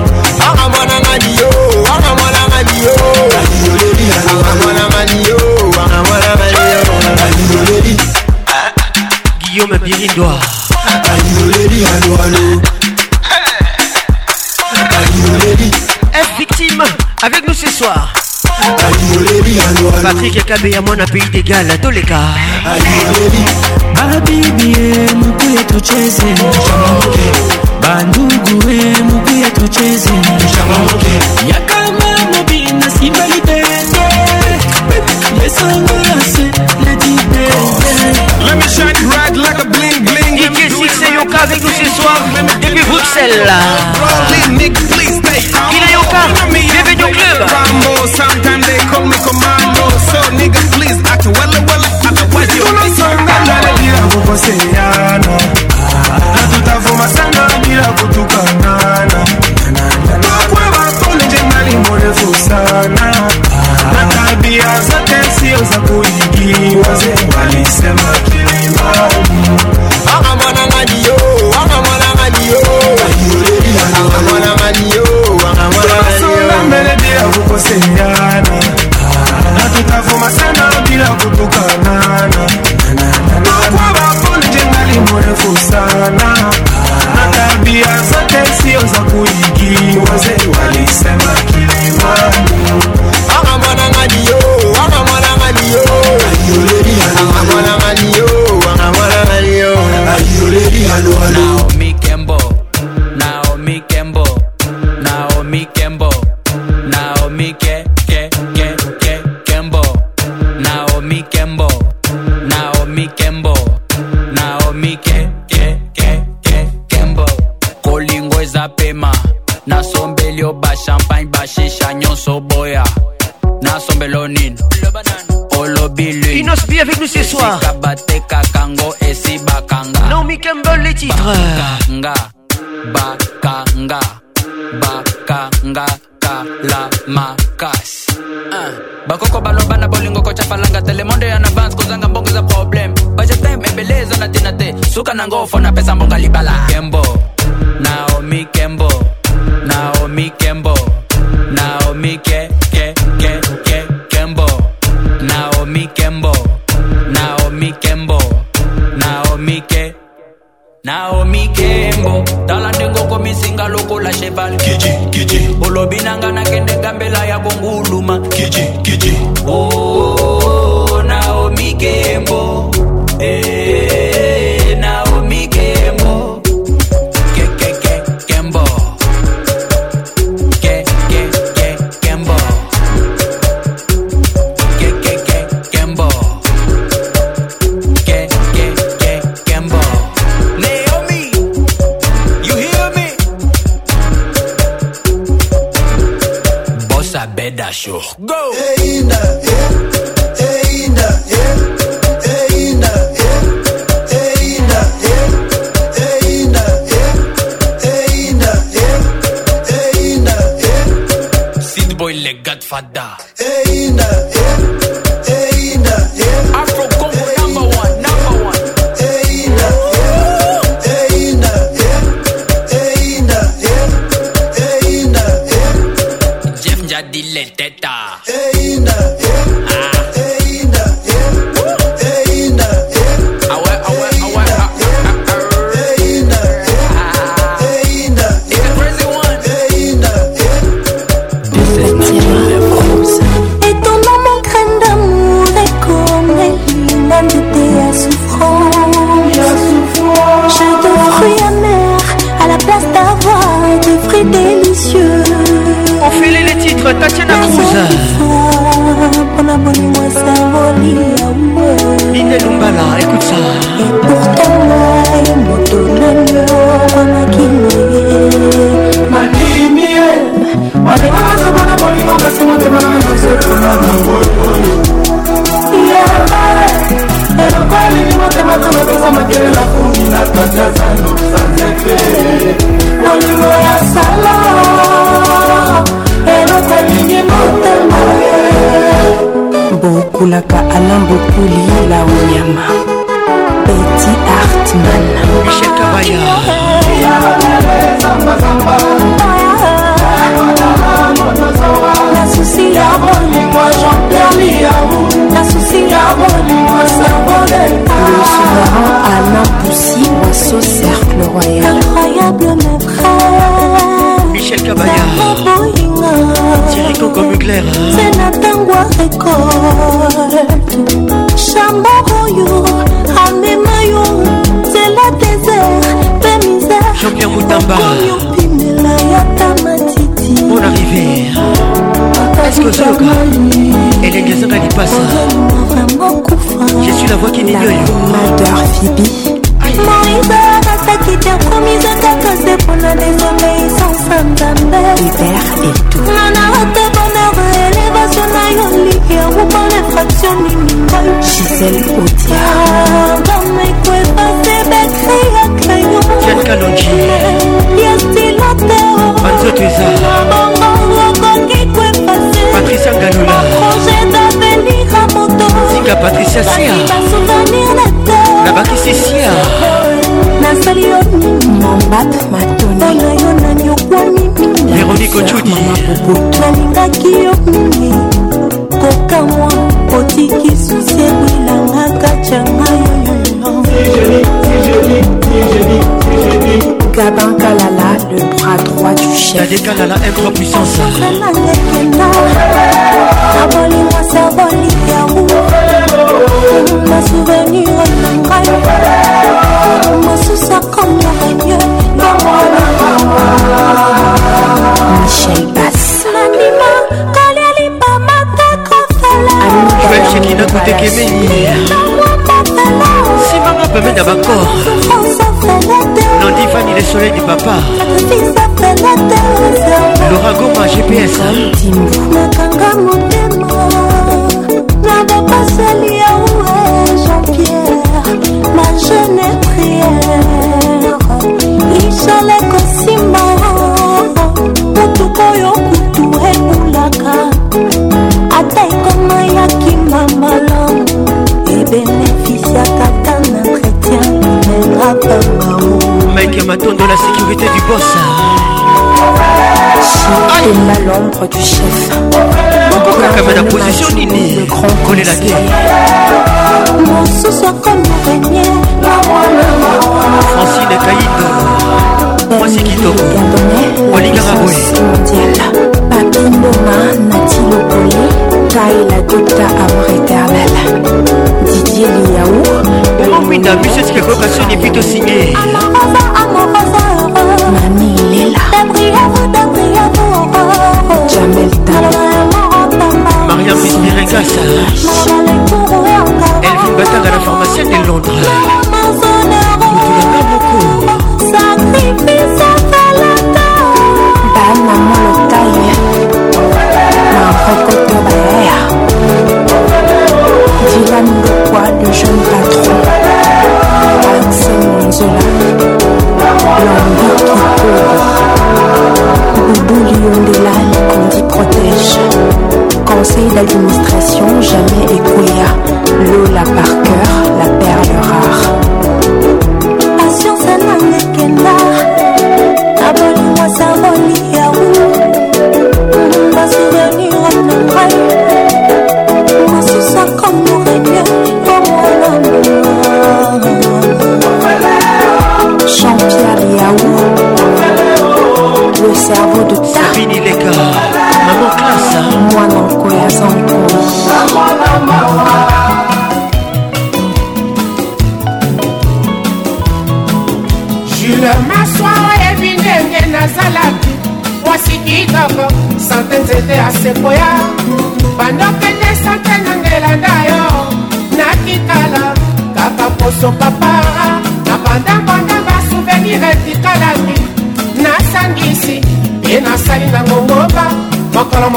akamwananganio akamwananganio akamwananganio akamwananganio guillaume birindwa aliloleli aloalo aliloleli est eh, victime avec nous ce soir patrik kabe ya mwana pays degala toleka babibie mukuya tucheze bandugu e mukuya tucheze yakama mobina simbalite Let me shine bright like a bling bling. Didier Six et Yoka avec nous ce soir depuis Bruxelles. Kina Yoka, bienvenue au club. Rambo, sometimes they call me commando. So nigga, please act well, well. Otherwise you know sometimes ah, ah, ah. I need a go say ya no. Na tutavuma sana bila kutukana. kemeni simanga peme na bacor nandi fani le soleil du papa loragoma gps nakanga motema matondo la sécurité du boss Aïe l'ombre du chef Beaucoup kakama la position nini Connais la guerre Mon sous-soi comme l'araignée Francine Kaïd Moisi Kitoko Walinga Raboui Papinoma Nati Lopoli Kaila Gupta Amour éternel Didier Liaou Minda, Monsieur Skako Kassoni, plutôt signé. Maria Pitmirekasa Elvin Batanga la pharmacienne de Londres Mutulanga Moko Sacrifice Falaka Bana Molotaye Maroko Tobaya Dylan le poids du jeune patron Axel Monzola L'homme peur, bouillon des lames qu'on dit protège. Conseil d'administration jamais écouillé L'eau la par cœur, la perle rare.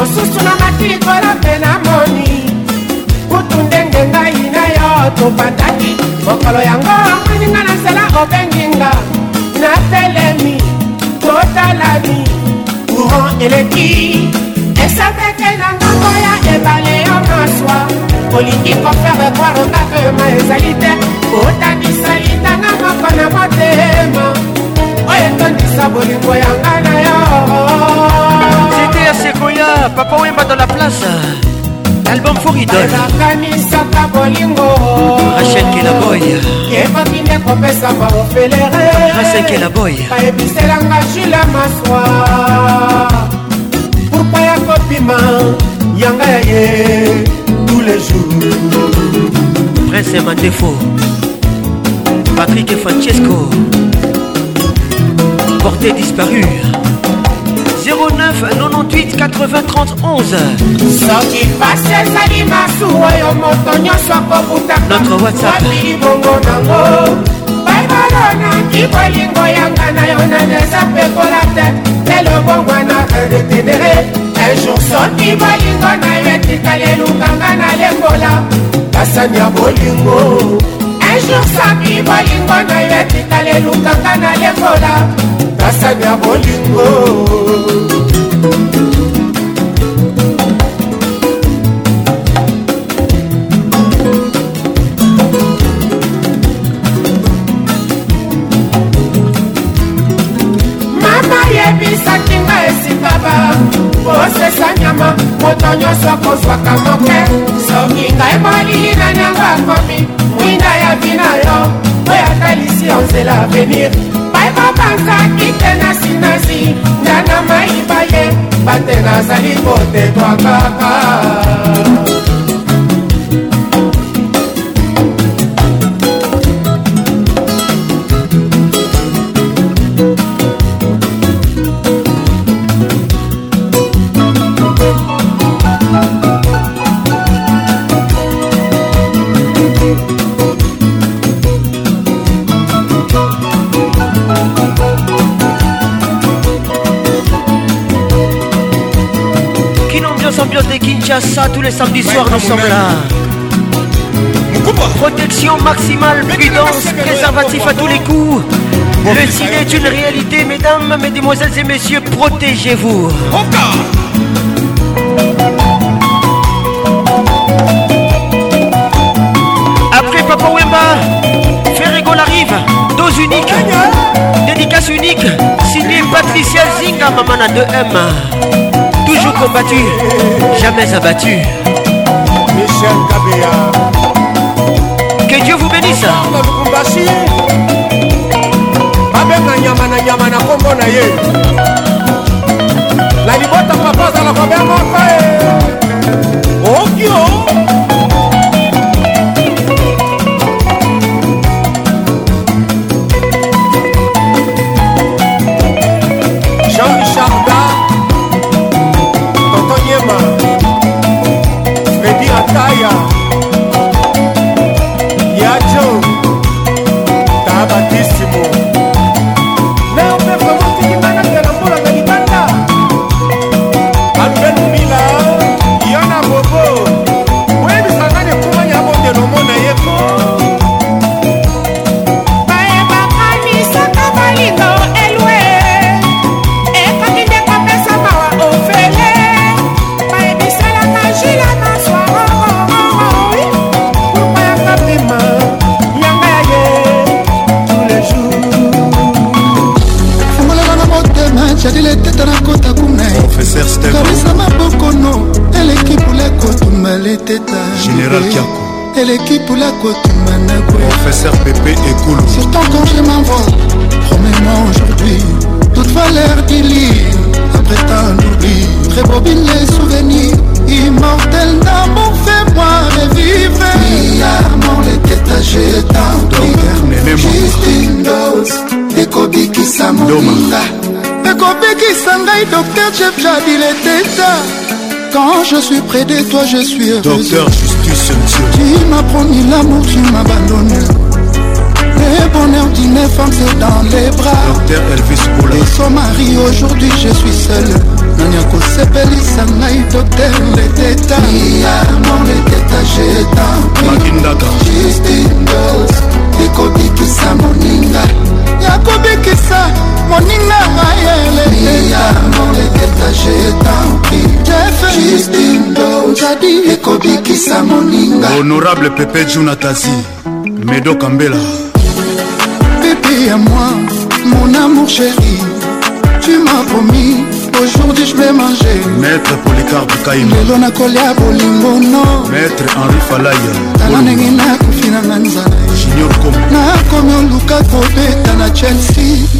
mosusu na makilikola mpe namoni kutu ndenge ngai na yo tobandaki mokolo yango amoninga na nzela obenginga natelemi totalani courant eleki esapeke na ngambo ya ebale yo maswa olingi kofere kwaronga pema ezali te otamisa litanga moko na motema oyo etondisa bolingo yanga na yo côté à Sequoia, Papa Wemba dans la place. L'album Foridol. Rachel Kelaboy. Rachel Kelaboy. pourpa ya kobima yanga ya ye tous les jours prince mandefo patrick francesco porté disparu 09 98 80 31 soki pasi ezali masuwa oyo moto nyonso akobutakawapi bongo nango baibalonaki bolingo yanga na yo nani eza pekola te lelo bongwana retenere ejour soki bolingo na yo etikali elukanga na lembola kasani ya bolingo ejour soki bolingo na yo etikali elukanga na lembola basani ya bolingo mama yebisaki nga esikaba posesa nyama moto nyonso akozwaka moke soki ngai molinga nyango akomi mwinda ya bina yo oyo atalisi yo nzela avenir bazaki te na sinasi nga na mayiba ye bate nazali kotekwa kaka ça tous les samedis soirs, nous sommes là. Protection maximale, prudence, préservatif à tous les coups. Le ciné est une réalité, mesdames, mesdemoiselles et messieurs, protégez-vous. Après Papa Wemba, Ferrego arrive, dose unique, dédicace unique, signé Patricia Zinga, maman à 2M. combattu, jamais abattu. Michel Kabea. Que Dieu vous bénisse. abenga nyama na nyama na kombo na ye na libota papa azalaka bemoko e teleki pula kotuma na professeur pepe cool surtout quand je m'envoie promets-moi aujourd'hui toute valeur du après tant d'oubli rebobine les souvenirs immortel d'amour fais-moi revivre milliardement les tétagés tant Justine Dose qui ekobikisa moninga qui ngai docteur jeb jadil eteta quand je suis près de toi je suis heureux docteur Justin ce Dieu qui m'a promis l'amour qui m'abandonne le bonheur d'une femme c'est dans les bras Docteur Elvis Oula Et son mari aujourd'hui je suis seul nani akosepelisa ngai docteur leteta iyamon leteta jetammakindaka justin dos ekobikisa moninga yakobikisa moninga ngayeleeaadi ekobikisa moninga honorable pepe junatazi medokambela pepe ya moi mon amour chéri tu m'as promis aujourd'hui je vais manger maître policarpe kaima lelo nakolia bolingo no maître henri falaya tala ndenge nakofi nanga nzala junior com nakomi oluka kobeta na chelsea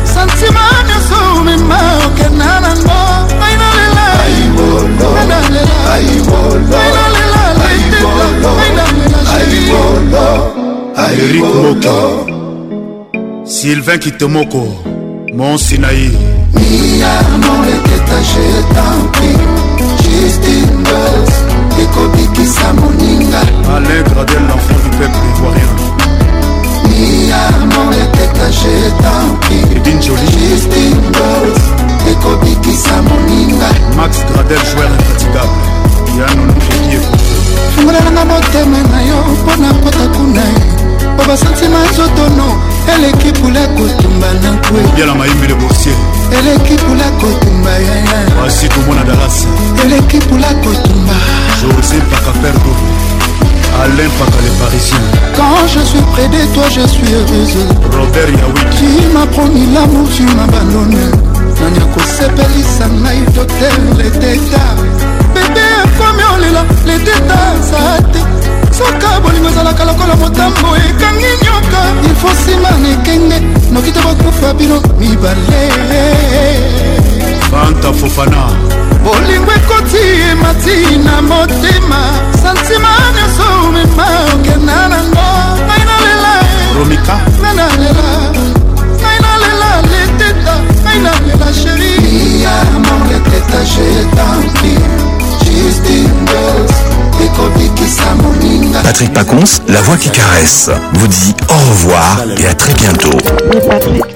santima nyonso omema okenda nango erik moka sylvain kitemoko mon sinaï alain gradel l'enfant du peuple ivoirien miamo etekage tankijustindo ekobikisa moninga max gradel joueur infatigable yanonokeki fungolananga motema na yo mpo na kota kuna po basantima zotono eleki pula kotumba na kwebyala mayimbele boursier eleki pula kotumba yaya asi tomona dallas eleki pula kotumba josé pakaperdo Alain Paka le Parisien Quand je suis près de toi je suis heureuse Robert Yaoui Tu m'as promis l'amour tu m'abandonnes nani akosepelisa ngai doter ledeta bebe akomi olela ledeta za te soka bolingo ezalaka lokola motambo ekangi nyoka ilfo nsima na ekenge noki te bakufa bino mibale fanta fofana bolingo ekoti emati na motema santima nyonso omema okenda nango ngai nalela romika ngai nalela ngai nalela leteta ngai nalela sheri amor leteta jetanki justingos Patrick Pacons, la voix qui caresse, vous dit au revoir et à très bientôt. Patrick.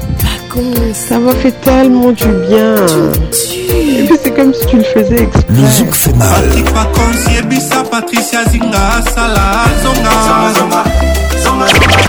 Ça m'a fait tellement du bien. Et puis c'est comme si tu le faisais exprès. Le zouk fait mal. Patrick Pacons, Yebisa, Patricia Zinga, Sala, Zonga. Zonga, Zonga, Zonga, Zonga.